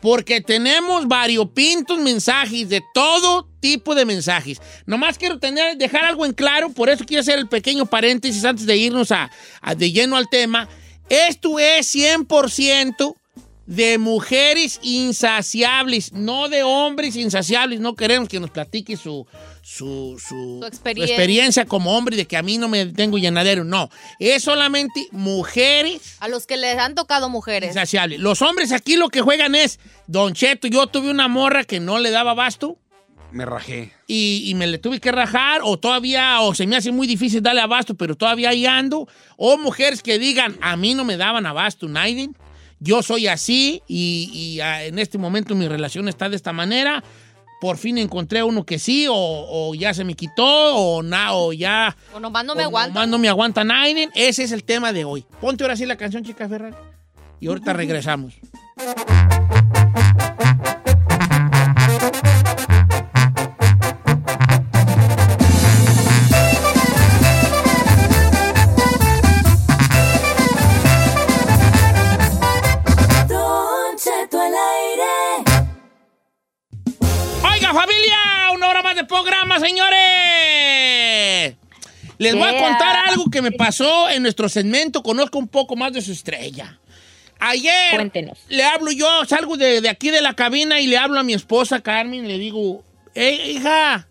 [SPEAKER 1] porque tenemos variopintos mensajes de todo tipo de mensajes. Nomás quiero tener, dejar algo en claro, por eso quiero hacer el pequeño paréntesis antes de irnos a, a de lleno al tema. Esto es 100% de mujeres insaciables, no de hombres insaciables. No queremos que nos platique su, su, su- su
[SPEAKER 2] experiencia.
[SPEAKER 1] experiencia como hombre de que a mí no me tengo llenadero. No, es solamente mujeres
[SPEAKER 2] A los que les han tocado mujeres.
[SPEAKER 1] insaciables. Los hombres aquí lo que juegan es, Don Cheto, yo tuve una morra que no le daba abasto
[SPEAKER 4] Me rajé.
[SPEAKER 1] y, y me le tuve que rajar, o todavía, o se me hace muy difícil darle abasto, pero todavía ahí ando. O mujeres que digan, a mí no me daban abasto, Naiden. Yo soy así y, y, ah, en este momento mi relación está de esta manera. Por fin encontré uno que sí, o, o ya se me quitó, o, na, o ya
[SPEAKER 2] O nomás no me
[SPEAKER 1] o
[SPEAKER 2] aguanto.
[SPEAKER 1] nomás no me aguanta Naiden. Ese es el tema de hoy. Ponte ahora sí la canción, chica Ferrari. Y ahorita regresamos. De programa, señores. Les voy a contar algo que me pasó en nuestro segmento. Conozco un poco más de su estrella. Ayer
[SPEAKER 2] Cuéntenos.
[SPEAKER 1] le hablo yo, salgo de, de aquí de la cabina y le hablo a mi esposa Carmen le digo, hey, hija,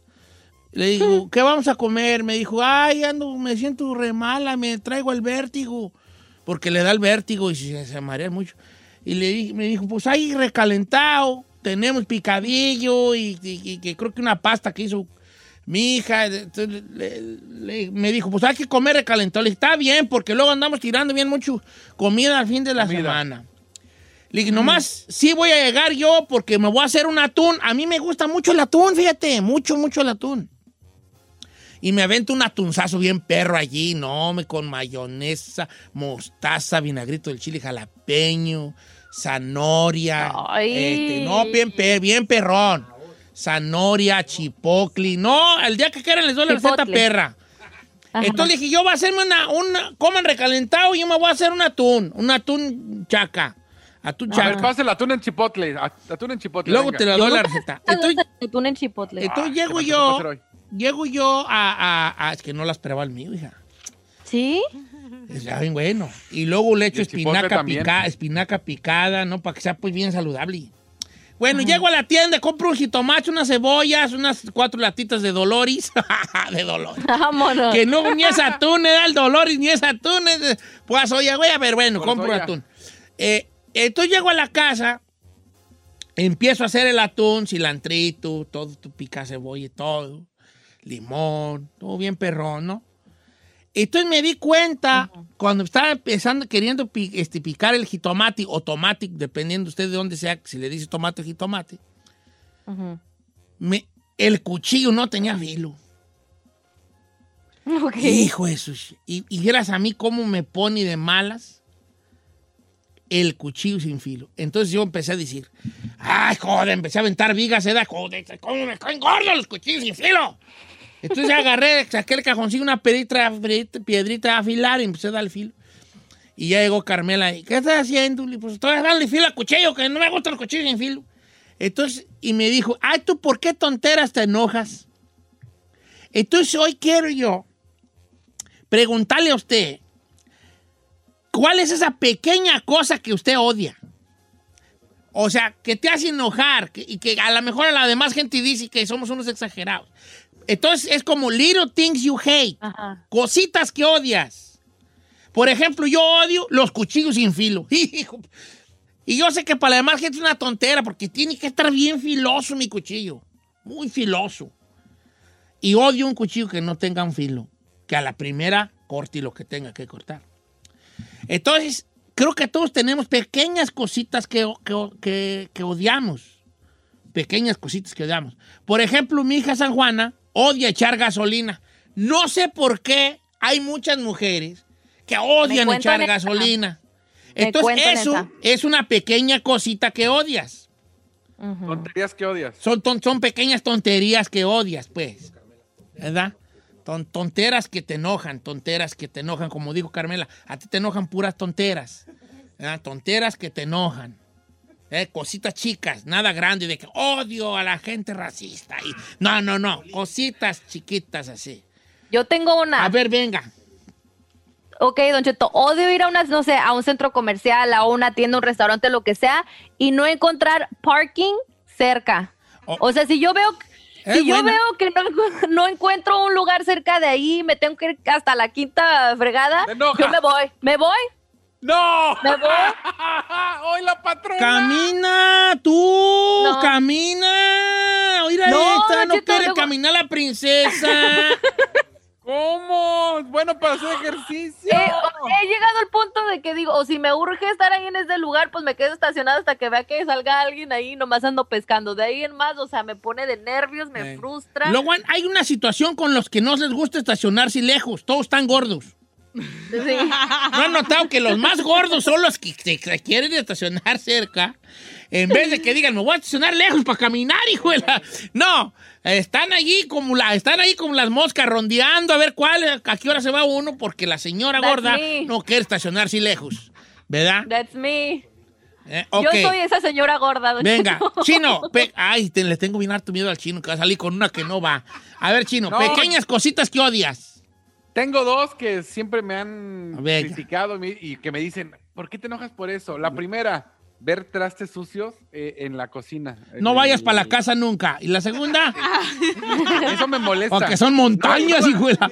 [SPEAKER 1] le digo, ¿qué vamos a comer? Me dijo, ay, ando, me siento re mala, me traigo el vértigo, porque le da el vértigo y se, se marea mucho. Y le me dijo, pues hay recalentado, tenemos picadillo y, y- creo que una pasta que hizo mi hija. Entonces, le- le- me dijo, pues hay que comer recalentado. Le dije, está bien, porque luego andamos tirando bien mucho comida al fin de la semana. Le dije, nomás sí voy a llegar yo porque me voy a hacer un atún. A mí me gusta mucho el atún, fíjate, mucho, mucho el atún. Y me avento un atunzazo bien perro allí, no, me con mayonesa, mostaza, vinagrito del chile jalapeño, zanahoria.
[SPEAKER 2] Ay.
[SPEAKER 1] este, no, bien, per- bien perrón. Zanahoria, chipocli. No, el día que quieran les doy la receta perra.
[SPEAKER 2] Ajá.
[SPEAKER 1] Entonces le dije, yo voy a hacerme una, una, coman recalentado y yo me voy a hacer un atún, un atún chaca. Atún
[SPEAKER 3] A ver,
[SPEAKER 1] chaca.
[SPEAKER 3] pásale atún en chipotle. at- Atún en chipotle.
[SPEAKER 1] Luego
[SPEAKER 3] venga.
[SPEAKER 1] te la doy la receta. Entonces,
[SPEAKER 10] Atún en chipotle.
[SPEAKER 1] entonces
[SPEAKER 3] ¿qué
[SPEAKER 1] llego yo, llego yo a, a- a- Es que no la esperaba el mío, hija.
[SPEAKER 10] ¿Sí?
[SPEAKER 1] Es ya bien bueno. Y luego le echo espinaca, pica- espinaca picada, ¿no? Para que sea pues bien saludable. Bueno, llego a la tienda, compro un jitomate, unas cebollas, unas cuatro latitas de Dolores. de Dolores.
[SPEAKER 10] Vámonos.
[SPEAKER 1] que no, ni es atún, era el Dolores, ni es atún. es- pues oye, güey, pero bueno,
[SPEAKER 3] Por
[SPEAKER 1] compro
[SPEAKER 3] soya.
[SPEAKER 1] atún. Eh, entonces llego a la casa, empiezo a hacer el atún, cilantrito, todo, tu pica cebolla y todo, limón, todo bien perrón, ¿no? Entonces me di cuenta, cuando estaba empezando, queriendo este, picar el jitomate o tomate, dependiendo usted de dónde sea, si le dice tomate o jitomate, me- el cuchillo no tenía filo.
[SPEAKER 10] Ok.
[SPEAKER 1] Hijo de sus- Y, y vieras a mí cómo me pone de malas el cuchillo sin filo. Entonces yo empecé a decir, ay, joder, empecé a aventar vigas, ¿eh? joder, cómo me caen gordos los cuchillos sin filo. Entonces agarré, saqué el cajoncillo, una piedrita, piedrita, a afilar y empecé a dar el filo. Y ya llegó Carmela y, ¿qué estás haciendo? Dije, pues estoy dando filo al cuchillo, que no me gustan los cuchillos sin filo. Entonces, y me dijo, ay, ¿tú por qué tonteras te enojas? Entonces hoy quiero yo preguntarle a usted, ¿cuál es esa pequeña cosa que usted odia? O sea, que te hace enojar y que a lo mejor a la demás gente dice que somos unos exagerados. Entonces es como little things you hate. Cositas que odias. Por ejemplo, yo odio los cuchillos sin filo. Y yo sé que para la demás gente es una tontera porque tiene que estar bien filoso mi cuchillo. Muy filoso. Y odio un cuchillo que no tenga un filo. Que a la primera corte lo que tenga que cortar. Entonces, creo que todos tenemos pequeñas cositas que, que- que- que odiamos. Pequeñas cositas que odiamos. Por ejemplo, mi hija San Juana odia echar gasolina. No sé por qué hay muchas mujeres que odian echar
[SPEAKER 10] esa.
[SPEAKER 1] gasolina.
[SPEAKER 10] Me
[SPEAKER 1] Entonces, eso es una pequeña cosita que odias.
[SPEAKER 4] Tonterías que odias.
[SPEAKER 1] Son, ton- son pequeñas tonterías que odias, pues. ¿Verdad? Ton- tonteras que te enojan, tonteras que te enojan, como dijo Carmela. A ti te enojan puras tonteras. ¿verdad? Tonteras que te enojan. ¿Eh? Cositas chicas, nada grande de que odio a la gente racista. Y, no, no, no. Cositas chiquitas así.
[SPEAKER 10] Yo tengo una.
[SPEAKER 1] A ver, venga.
[SPEAKER 10] Ok, Don Cheto, odio ir a una, no sé, a un centro comercial, a una tienda, un restaurante, lo que sea, y no encontrar parking cerca. O sea, si yo veo,
[SPEAKER 1] Es
[SPEAKER 10] si yo
[SPEAKER 1] buena.
[SPEAKER 10] veo que no, no encuentro un lugar cerca de ahí, me tengo que ir hasta la quinta fregada, yo me voy, me voy.
[SPEAKER 4] ¡No!
[SPEAKER 10] Me voy.
[SPEAKER 4] ¡Hoy la patrona!
[SPEAKER 1] Camina, tú,
[SPEAKER 10] No.
[SPEAKER 1] camina. Mira
[SPEAKER 10] No,
[SPEAKER 1] esta, no quiere
[SPEAKER 10] luego-
[SPEAKER 1] caminar la princesa.
[SPEAKER 4] ¿Cómo? Bueno para hacer ejercicio.
[SPEAKER 10] Eh, o- he llegado al punto de que digo, o si me urge estar ahí en ese lugar, pues me quedo estacionada hasta que vea que salga alguien ahí, nomás ando pescando. De ahí en más, o sea, me pone de nervios, me
[SPEAKER 1] Eh.
[SPEAKER 10] frustra.
[SPEAKER 1] Luego hay una situación con los que no les gusta estacionarse lejos. Todos están gordos.
[SPEAKER 10] Sí.
[SPEAKER 1] ¿No han notado que los más gordos son los que se se quieren estacionar cerca? En vez de que digan, me voy a estacionar lejos para caminar, hijo de la-". No, están allí como la, están ahí como las moscas rondeando a ver cuál, a qué hora se va uno, porque la señora
[SPEAKER 10] That's
[SPEAKER 1] gorda
[SPEAKER 10] me.
[SPEAKER 1] no quiere estacionarse lejos. ¿Verdad?
[SPEAKER 10] That's me.
[SPEAKER 1] Eh, ok.
[SPEAKER 10] Yo soy esa señora gorda. don
[SPEAKER 1] Venga, chino. Ay, te- le tengo bien harto miedo al chino que va a salir con una que no va. A ver, chino,
[SPEAKER 4] No.
[SPEAKER 1] pequeñas cositas que odias.
[SPEAKER 4] Tengo dos que siempre me han
[SPEAKER 1] Venga.
[SPEAKER 4] criticado y que me dicen, ¿por qué te enojas por eso? La primera, ver trastes sucios eh, en la cocina.
[SPEAKER 1] No vayas para la casa nunca. ¿Y la segunda?
[SPEAKER 4] Eso me molesta.
[SPEAKER 1] Porque son montañas,
[SPEAKER 4] No,
[SPEAKER 1] hijo de la-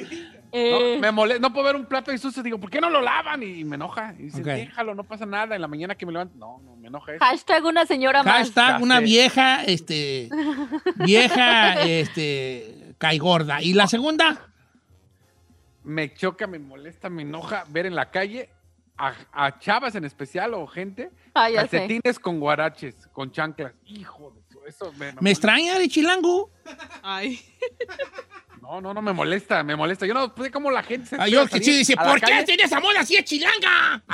[SPEAKER 4] No, me molesta, no puedo ver un plato y sucio, digo, ¿por qué no lo lavan? Y me enoja. Y dices,
[SPEAKER 1] Ok.
[SPEAKER 4] déjalo, no pasa nada. En la mañana que me levanto, no, no, me enoja eso.
[SPEAKER 10] Hashtag una señora más.
[SPEAKER 1] Hashtag una
[SPEAKER 4] sé.
[SPEAKER 1] vieja, este, vieja, este, caigorda. ¿Y la segunda?
[SPEAKER 4] Me choca, me molesta, me enoja ver en la calle a, a chavas en especial o gente
[SPEAKER 10] Ah, sé.
[SPEAKER 4] calcetines con guaraches, con chanclas. Hijo de su, eso me,
[SPEAKER 1] Me extraña de chilango.
[SPEAKER 3] Ay.
[SPEAKER 4] No, no, no me molesta, me molesta. Yo no sé cómo la gente se
[SPEAKER 1] Ay, yo que sí dice, ¿por qué tiene esa moda así de chilanga?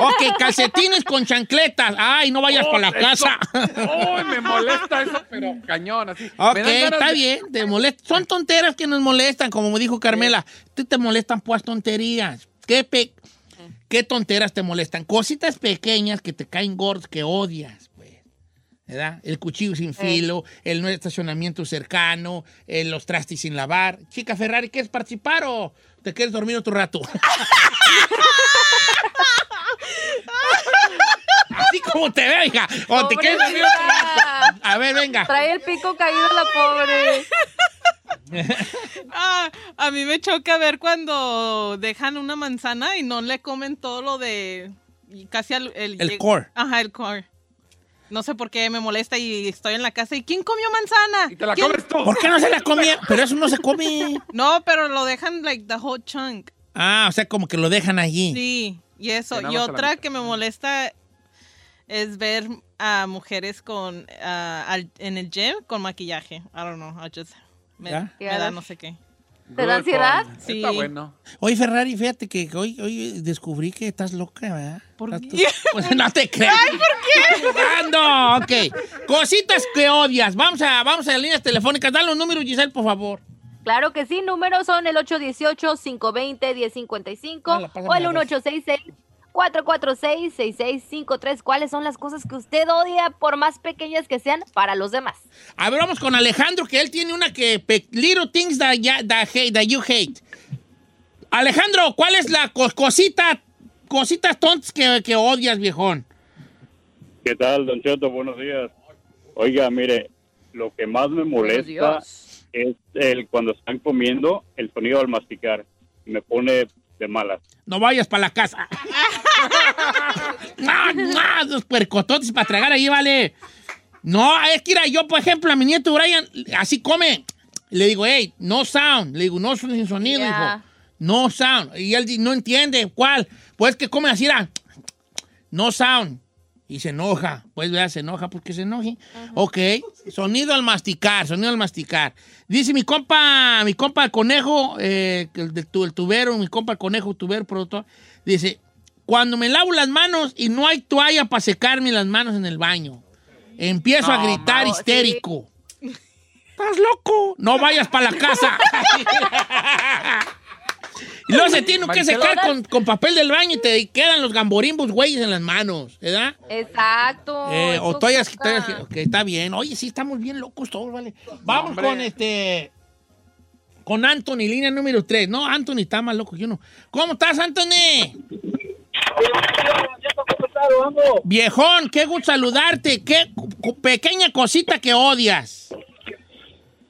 [SPEAKER 1] Ok, calcetines con chancletas. Ay, no vayas
[SPEAKER 4] Oh,
[SPEAKER 1] para la
[SPEAKER 4] eso-
[SPEAKER 1] casa.
[SPEAKER 4] Uy, me molesta eso, pero cañón, así.
[SPEAKER 1] Ok, está
[SPEAKER 4] de-
[SPEAKER 1] bien, te molesta. Son tonteras que nos molestan, como me dijo Carmela. Tú te molestan pues tonterías. ¿Qué, pe- ¿Qué tonteras te molestan? Cositas pequeñas que te caen gordos, que odias. ¿Verdad? El cuchillo sin filo, el no estacionamiento cercano, eh, los trastes sin lavar. Chica Ferrari, ¿quieres participar o te quieres dormir otro rato? Así como te veo, hija. O te quieres dormir otro rato. A ver, venga.
[SPEAKER 10] Trae el pico caído la pobre.
[SPEAKER 3] Ah, a mí me choca ver cuando dejan una manzana y no le comen todo lo de casi al- el,
[SPEAKER 1] El core.
[SPEAKER 3] Ajá, el core. No sé por qué me molesta y estoy en la casa y ¿quién comió manzana?
[SPEAKER 4] Y te la
[SPEAKER 3] ¿Quién?
[SPEAKER 4] comes tú.
[SPEAKER 1] ¿Por qué no se la comía? Pero eso no se come.
[SPEAKER 3] No, pero lo dejan like the whole chunk.
[SPEAKER 1] Ah, o sea, como que lo dejan allí.
[SPEAKER 3] Sí, y eso. Y otra que me molesta es ver a mujeres con ah, al- en el gym con maquillaje. I don't know, I just me da no sé qué.
[SPEAKER 10] ¿Te da ansiedad?
[SPEAKER 4] point.
[SPEAKER 3] Sí.
[SPEAKER 4] Está bueno.
[SPEAKER 1] Oye, Ferrari, fíjate que hoy, hoy descubrí que estás loca, ¿verdad?
[SPEAKER 3] ¿Por
[SPEAKER 1] Estás
[SPEAKER 3] qué?
[SPEAKER 1] Pues no te creas. Ay, ¿por qué? No, ok. Cositas que odias. Vamos a, vamos a las líneas telefónicas. Dale los números, Giselle, por favor.
[SPEAKER 10] Claro que sí, números son el 818-520-1055
[SPEAKER 1] Hola, pásame
[SPEAKER 10] o el
[SPEAKER 1] la voz.
[SPEAKER 10] 1866-446-6653. ¿Cuáles son las cosas que usted odia, por más pequeñas que sean, para los demás?
[SPEAKER 1] A ver, vamos con Alejandro, que él tiene una que... Little things that, ya- that hate- that you hate. Alejandro, ¿cuál es la co- cosita cositas tontas que, que odias, viejón.
[SPEAKER 11] ¿Qué tal, Don Cheto? Buenos días. Oiga, mire, lo que más me molesta es el cuando están comiendo el sonido al masticar. Me pone de malas.
[SPEAKER 1] No vayas para la casa. Los puercototes para tragar ahí, vale. No, es que yo, por ejemplo, a mi nieto Brian, así come. Le digo, hey, no sound. Le digo, no sin sonido, hijo. No sound. Y él no entiende cuál. Pues que come así, era, no sound. Y se enoja. Pues vea, se enoja porque se enoje. Ok. Sonido al masticar, sonido al masticar. Dice mi compa, mi compa el conejo, eh, el tubero, mi compa el conejo tubero, productor. Dice, cuando me lavo las manos y no hay toalla para secarme las manos en el baño, empiezo a gritar histérico. ¿Estás loco? No vayas para la casa. y luego se tiene que secar con, con papel del baño y te quedan los gamborimbos güeyes en las manos, ¿verdad?
[SPEAKER 10] Exacto.
[SPEAKER 1] Eh, o toallas, toallas ok, está bien. Oye, sí, estamos bien locos todos, ¿vale? Vamos
[SPEAKER 4] hombre.
[SPEAKER 1] con este. Con Anthony, línea número 3. No, Anthony está más loco que uno. ¿Cómo estás, Anthony? Viejón, qué gusto saludarte. Qué pequeña cosita que odias.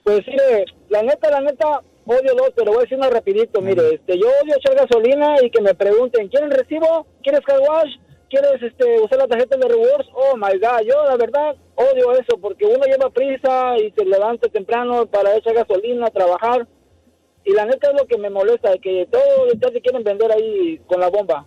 [SPEAKER 12] Pues mire, la neta, la neta, odio dos, pero voy a decir una rapidito, mire, este, yo odio echar gasolina y que me pregunten, ¿quieren recibo? ¿Quieres car wash? ¿Quieres este, usar la tarjeta de rewards? Oh my god, yo la verdad odio eso porque uno lleva prisa y se levanta temprano para echar gasolina, trabajar. Y la neta es lo que me molesta, que todo ya te quieren vender ahí con la bomba.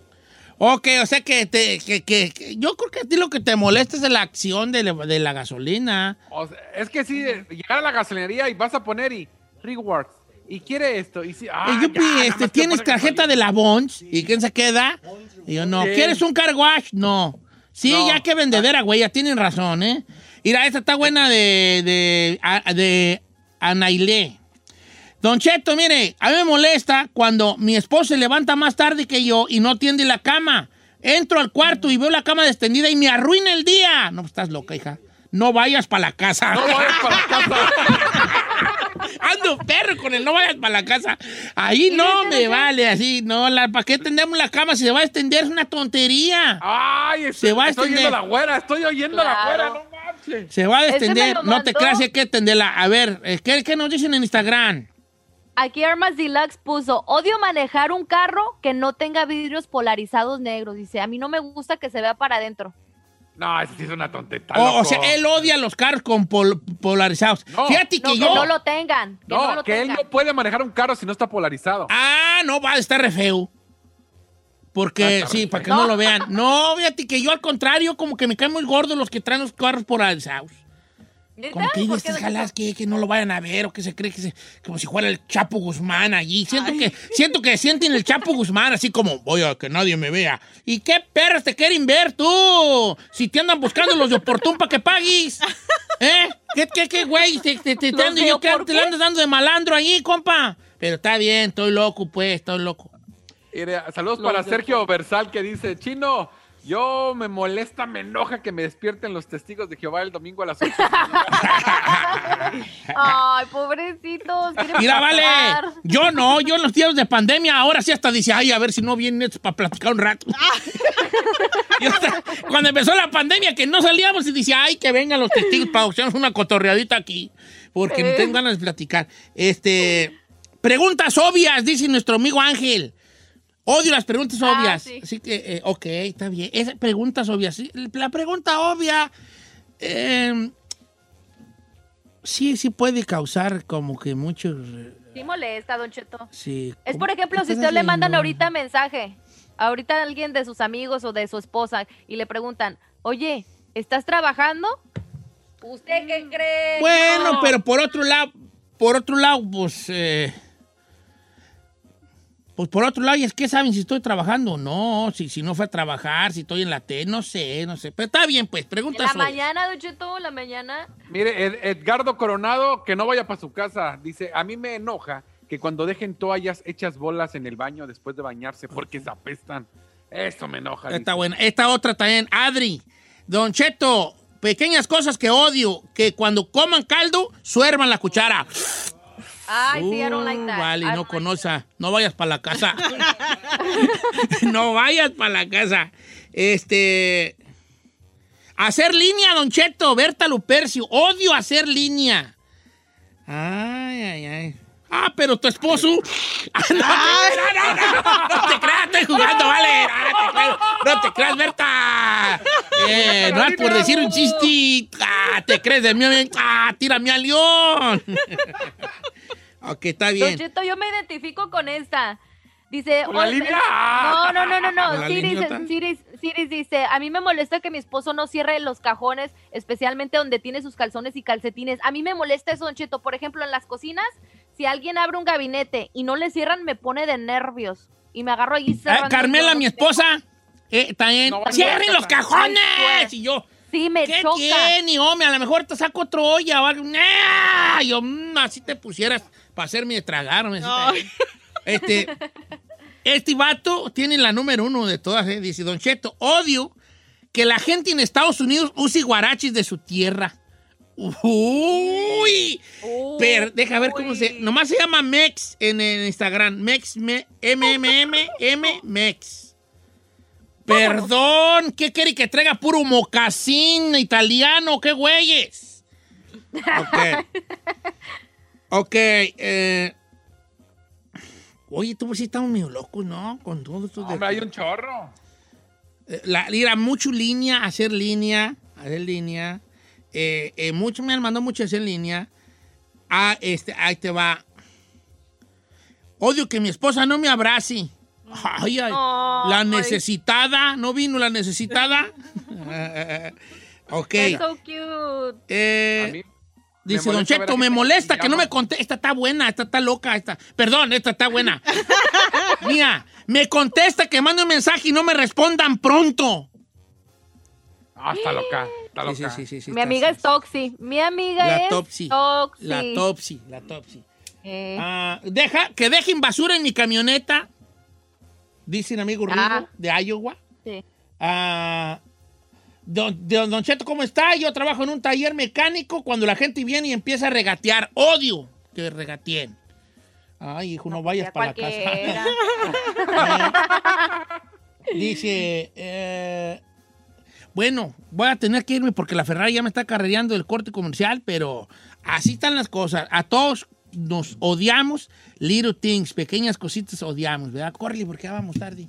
[SPEAKER 1] Ok, o sea que, te, que, que- que- yo creo que a ti lo que te molesta es la acción de la, de la gasolina.
[SPEAKER 4] O sea, es que sí, llegar a la gasolinería y vas a poner y rewards. Y quiere esto. Y ah,
[SPEAKER 1] Y yo,
[SPEAKER 4] ya,
[SPEAKER 1] este, ¿Tienes tarjeta de la Bonds? ¿Y quién se queda? Y yo, no.
[SPEAKER 4] Sí.
[SPEAKER 1] ¿Quieres un car wash? No. Sí,
[SPEAKER 4] No.
[SPEAKER 1] ya que vendedera, güey, ya tienen razón, ¿eh? Mira, esta está buena de, de, de Anailé. Don Cheto, mire, a mí me molesta cuando mi esposo se levanta más tarde que yo y no tiende la cama. Entro al cuarto y veo la cama extendida y me arruina el día. No, pues, estás loca, hija. No vayas para la casa.
[SPEAKER 4] No vayas para la casa.
[SPEAKER 1] Ando perro con el no vayas para la casa. Ahí no me vale, así. No, la, ¿para qué tendemos la cama? Si se va a extender, es una tontería.
[SPEAKER 4] Ay,
[SPEAKER 1] Se va a
[SPEAKER 4] estoy oyendo la güera, estoy oyendo la güera, no manches.
[SPEAKER 1] Se va a extender. No te creas, hay que extenderla. A ver, eh, ¿qué, qué nos dicen en Instagram?
[SPEAKER 10] Aquí Armas Deluxe puso, odio manejar un carro que no tenga vidrios polarizados negros. Dice, a mí no me gusta que se vea para adentro.
[SPEAKER 4] No, eso sí es una tonteta.
[SPEAKER 1] O, sea, él odia los carros con pol- polarizados.
[SPEAKER 4] No.
[SPEAKER 1] Fíjate
[SPEAKER 10] No,
[SPEAKER 1] que
[SPEAKER 10] que
[SPEAKER 1] yo.
[SPEAKER 10] no lo tengan. Que no,
[SPEAKER 4] No,
[SPEAKER 10] lo
[SPEAKER 4] que él no puede manejar un carro si no está polarizado.
[SPEAKER 1] Ah, no, va a estar re feo. Porque,
[SPEAKER 4] Ah,
[SPEAKER 1] sí,
[SPEAKER 4] re
[SPEAKER 1] para que
[SPEAKER 4] feo.
[SPEAKER 1] no lo vean. No, fíjate que yo al contrario, como que me caen muy gordos los que traen los carros polarizados. De estas jaladas que, que no lo vayan a ver o que se cree que se, como si fuera el Chapo Guzmán allí. Siento que, siento que sienten el Chapo Guzmán así como, voy a que nadie me vea. ¿Y qué perros te quieren ver tú? Si te andan buscando los de Oportun para que pagues. ¿Eh? ¿Qué, qué, qué, güey? Te, te, te, te
[SPEAKER 10] ¿Los
[SPEAKER 1] ando- yo creo que
[SPEAKER 10] Oportun?
[SPEAKER 1] te andas dando de malandro allí, compa. Pero está bien, estoy loco, pues, estoy loco.
[SPEAKER 4] Saludos para Sergio Versal que dice, Chino, yo me molesta, me enoja que me despierten los testigos de Jehová el domingo a las 8.
[SPEAKER 10] Ay, pobrecitos.
[SPEAKER 1] Mira, vale. Yo no, yo en los tiempos de pandemia ahora sí hasta dice, ay, a ver si no vienen para platicar un rato. Hasta- cuando empezó la pandemia que no salíamos y dice, ay, que vengan los testigos para echarnos una cotorreadita aquí. Porque no tengo ganas de platicar. Este, preguntas obvias, dice nuestro amigo Ángel. Odio las preguntas
[SPEAKER 10] Ah,
[SPEAKER 1] obvias.
[SPEAKER 10] sí.
[SPEAKER 1] Así que, eh, ok, está bien. Es preguntas obvias. La pregunta obvia, eh, sí, sí puede causar como que muchos...
[SPEAKER 10] Sí molesta, Don Cheto.
[SPEAKER 1] Sí.
[SPEAKER 10] Es
[SPEAKER 1] ¿Cómo-
[SPEAKER 10] por ejemplo, si usted le mandan ahorita mensaje, ahorita a alguien de sus amigos o de su esposa y le preguntan, oye, ¿estás trabajando? ¿Usted qué cree?
[SPEAKER 1] Bueno,
[SPEAKER 10] No.
[SPEAKER 1] pero por otro lado, por otro lado, pues, eh, pues por otro lado, ¿y es que saben si estoy trabajando o no? Si, si no fue a trabajar, si estoy en la T, no sé, no sé. Pero está bien, pues,
[SPEAKER 10] En
[SPEAKER 1] preguntas.
[SPEAKER 10] la mañana, Don Cheto, en la mañana.
[SPEAKER 4] Mire, Ed- Edgardo Coronado, que no vaya para su casa, dice, a mí me enoja que cuando dejen toallas hechas bolas en el baño después de bañarse porque se apestan. Eso me enoja.
[SPEAKER 1] Está
[SPEAKER 4] dice.
[SPEAKER 1] buena. Esta otra también, Adri. Don Cheto, pequeñas cosas que odio, que cuando coman caldo, suervan la cuchara.
[SPEAKER 10] Ay, sí, I don't like
[SPEAKER 1] Uh,
[SPEAKER 10] that.
[SPEAKER 1] Vale, no conoce. No vayas para la casa. no vayas para la casa. Este. Hacer línea, Don Cheto, Berta Lupercio. Odio hacer línea. Ay, ay, ay. Ah, pero tu esposo. Ah, no, no, no, no, te creas, estoy jugando, vale. Ah, no te creas, Berta. Eh, no es por decir un chiste. Ah, te crees de mí. Ah, tírame al león. ok, está
[SPEAKER 10] Don
[SPEAKER 1] bien.
[SPEAKER 10] Cheto, yo me identifico con esta. Dice,
[SPEAKER 1] ¿Con la
[SPEAKER 10] "Oye,
[SPEAKER 1] línea?
[SPEAKER 10] No, no, no, no,
[SPEAKER 1] ¿Con
[SPEAKER 10] no. Siris? Siris, Siris dice, a mí me molesta que mi esposo no cierre los cajones, especialmente donde tiene sus calzones y calcetines. A mí me molesta eso, Don Cheto. Por ejemplo, en las cocinas, si alguien abre un gabinete y no le cierran, me pone de nervios. Y me agarro ahí
[SPEAKER 1] Ah,
[SPEAKER 10] cerrando.
[SPEAKER 1] Carmela, mi esposa. Eh, también.
[SPEAKER 10] No,
[SPEAKER 1] ¡Cierren
[SPEAKER 10] no,
[SPEAKER 1] los cajones! Y yo.
[SPEAKER 10] Sí, me
[SPEAKER 1] ¿Qué
[SPEAKER 10] choca.
[SPEAKER 1] tiene, hombre? A lo mejor te saco otro olla o algo. ¡Ah! Yo, mm, así te pusieras para hacerme de tragar. hombre, así te- Este, este vato tiene la número uno de todas. eh. Dice, Don Cheto, odio que la gente en Estados Unidos use guarachis de su tierra. Uy. Pero, deja ver cómo se... Nomás se llama Mex en, en Instagram. Mex, me, M, M, M, M, Mex. Perdón, ¿qué quiere que traiga puro mocasín italiano? ¿Qué güeyes? Ok. Ok, eh... Oye, tú pues sí estamos medio locos, ¿no? Con todo esto de...
[SPEAKER 4] Hombre, hay un chorro.
[SPEAKER 1] Eh, La, ir a mucho línea, hacer línea, hacer línea. Eh, eh, mucho me han mandado mucho hacer línea. Ah, este, ahí te va. Odio que mi esposa no me abrace. Ay, ay. La
[SPEAKER 10] Ay.
[SPEAKER 1] necesitada, ¿no vino la necesitada? ok.
[SPEAKER 10] That's so cute.
[SPEAKER 1] Eh, dice Don Cheto, me molesta
[SPEAKER 4] que
[SPEAKER 1] que no me conteste. Esta está buena, esta está loca, esta. Perdón, esta está buena. Mía, me contesta que mande un mensaje y no me respondan pronto.
[SPEAKER 4] Ah, está loca. Está
[SPEAKER 1] Sí,
[SPEAKER 4] loca.
[SPEAKER 1] sí, sí, sí,
[SPEAKER 10] Mi
[SPEAKER 1] está-
[SPEAKER 10] amiga es Toxi. Mi amiga
[SPEAKER 1] La
[SPEAKER 10] es
[SPEAKER 1] Topsy.
[SPEAKER 10] Toxi.
[SPEAKER 1] La Topsy, la Topsy.
[SPEAKER 10] Eh.
[SPEAKER 1] Ah, deja, que dejen basura en mi camioneta. Dice un amigo Rigo
[SPEAKER 10] Ah.
[SPEAKER 1] de Iowa.
[SPEAKER 10] Sí.
[SPEAKER 1] Ah, don, don, don Cheto, ¿cómo está? Yo trabajo en un taller mecánico cuando la gente viene y empieza a regatear. Odio que regateen. Ay, hijo, no, vayas para la casa. Dice, eh, bueno, voy a tener que irme porque la Ferrari ya me está carrereando el corte comercial, pero así están las cosas. A todos nos odiamos, little things, pequeñas cositas odiamos, ¿verdad? Corre, porque ya vamos tarde.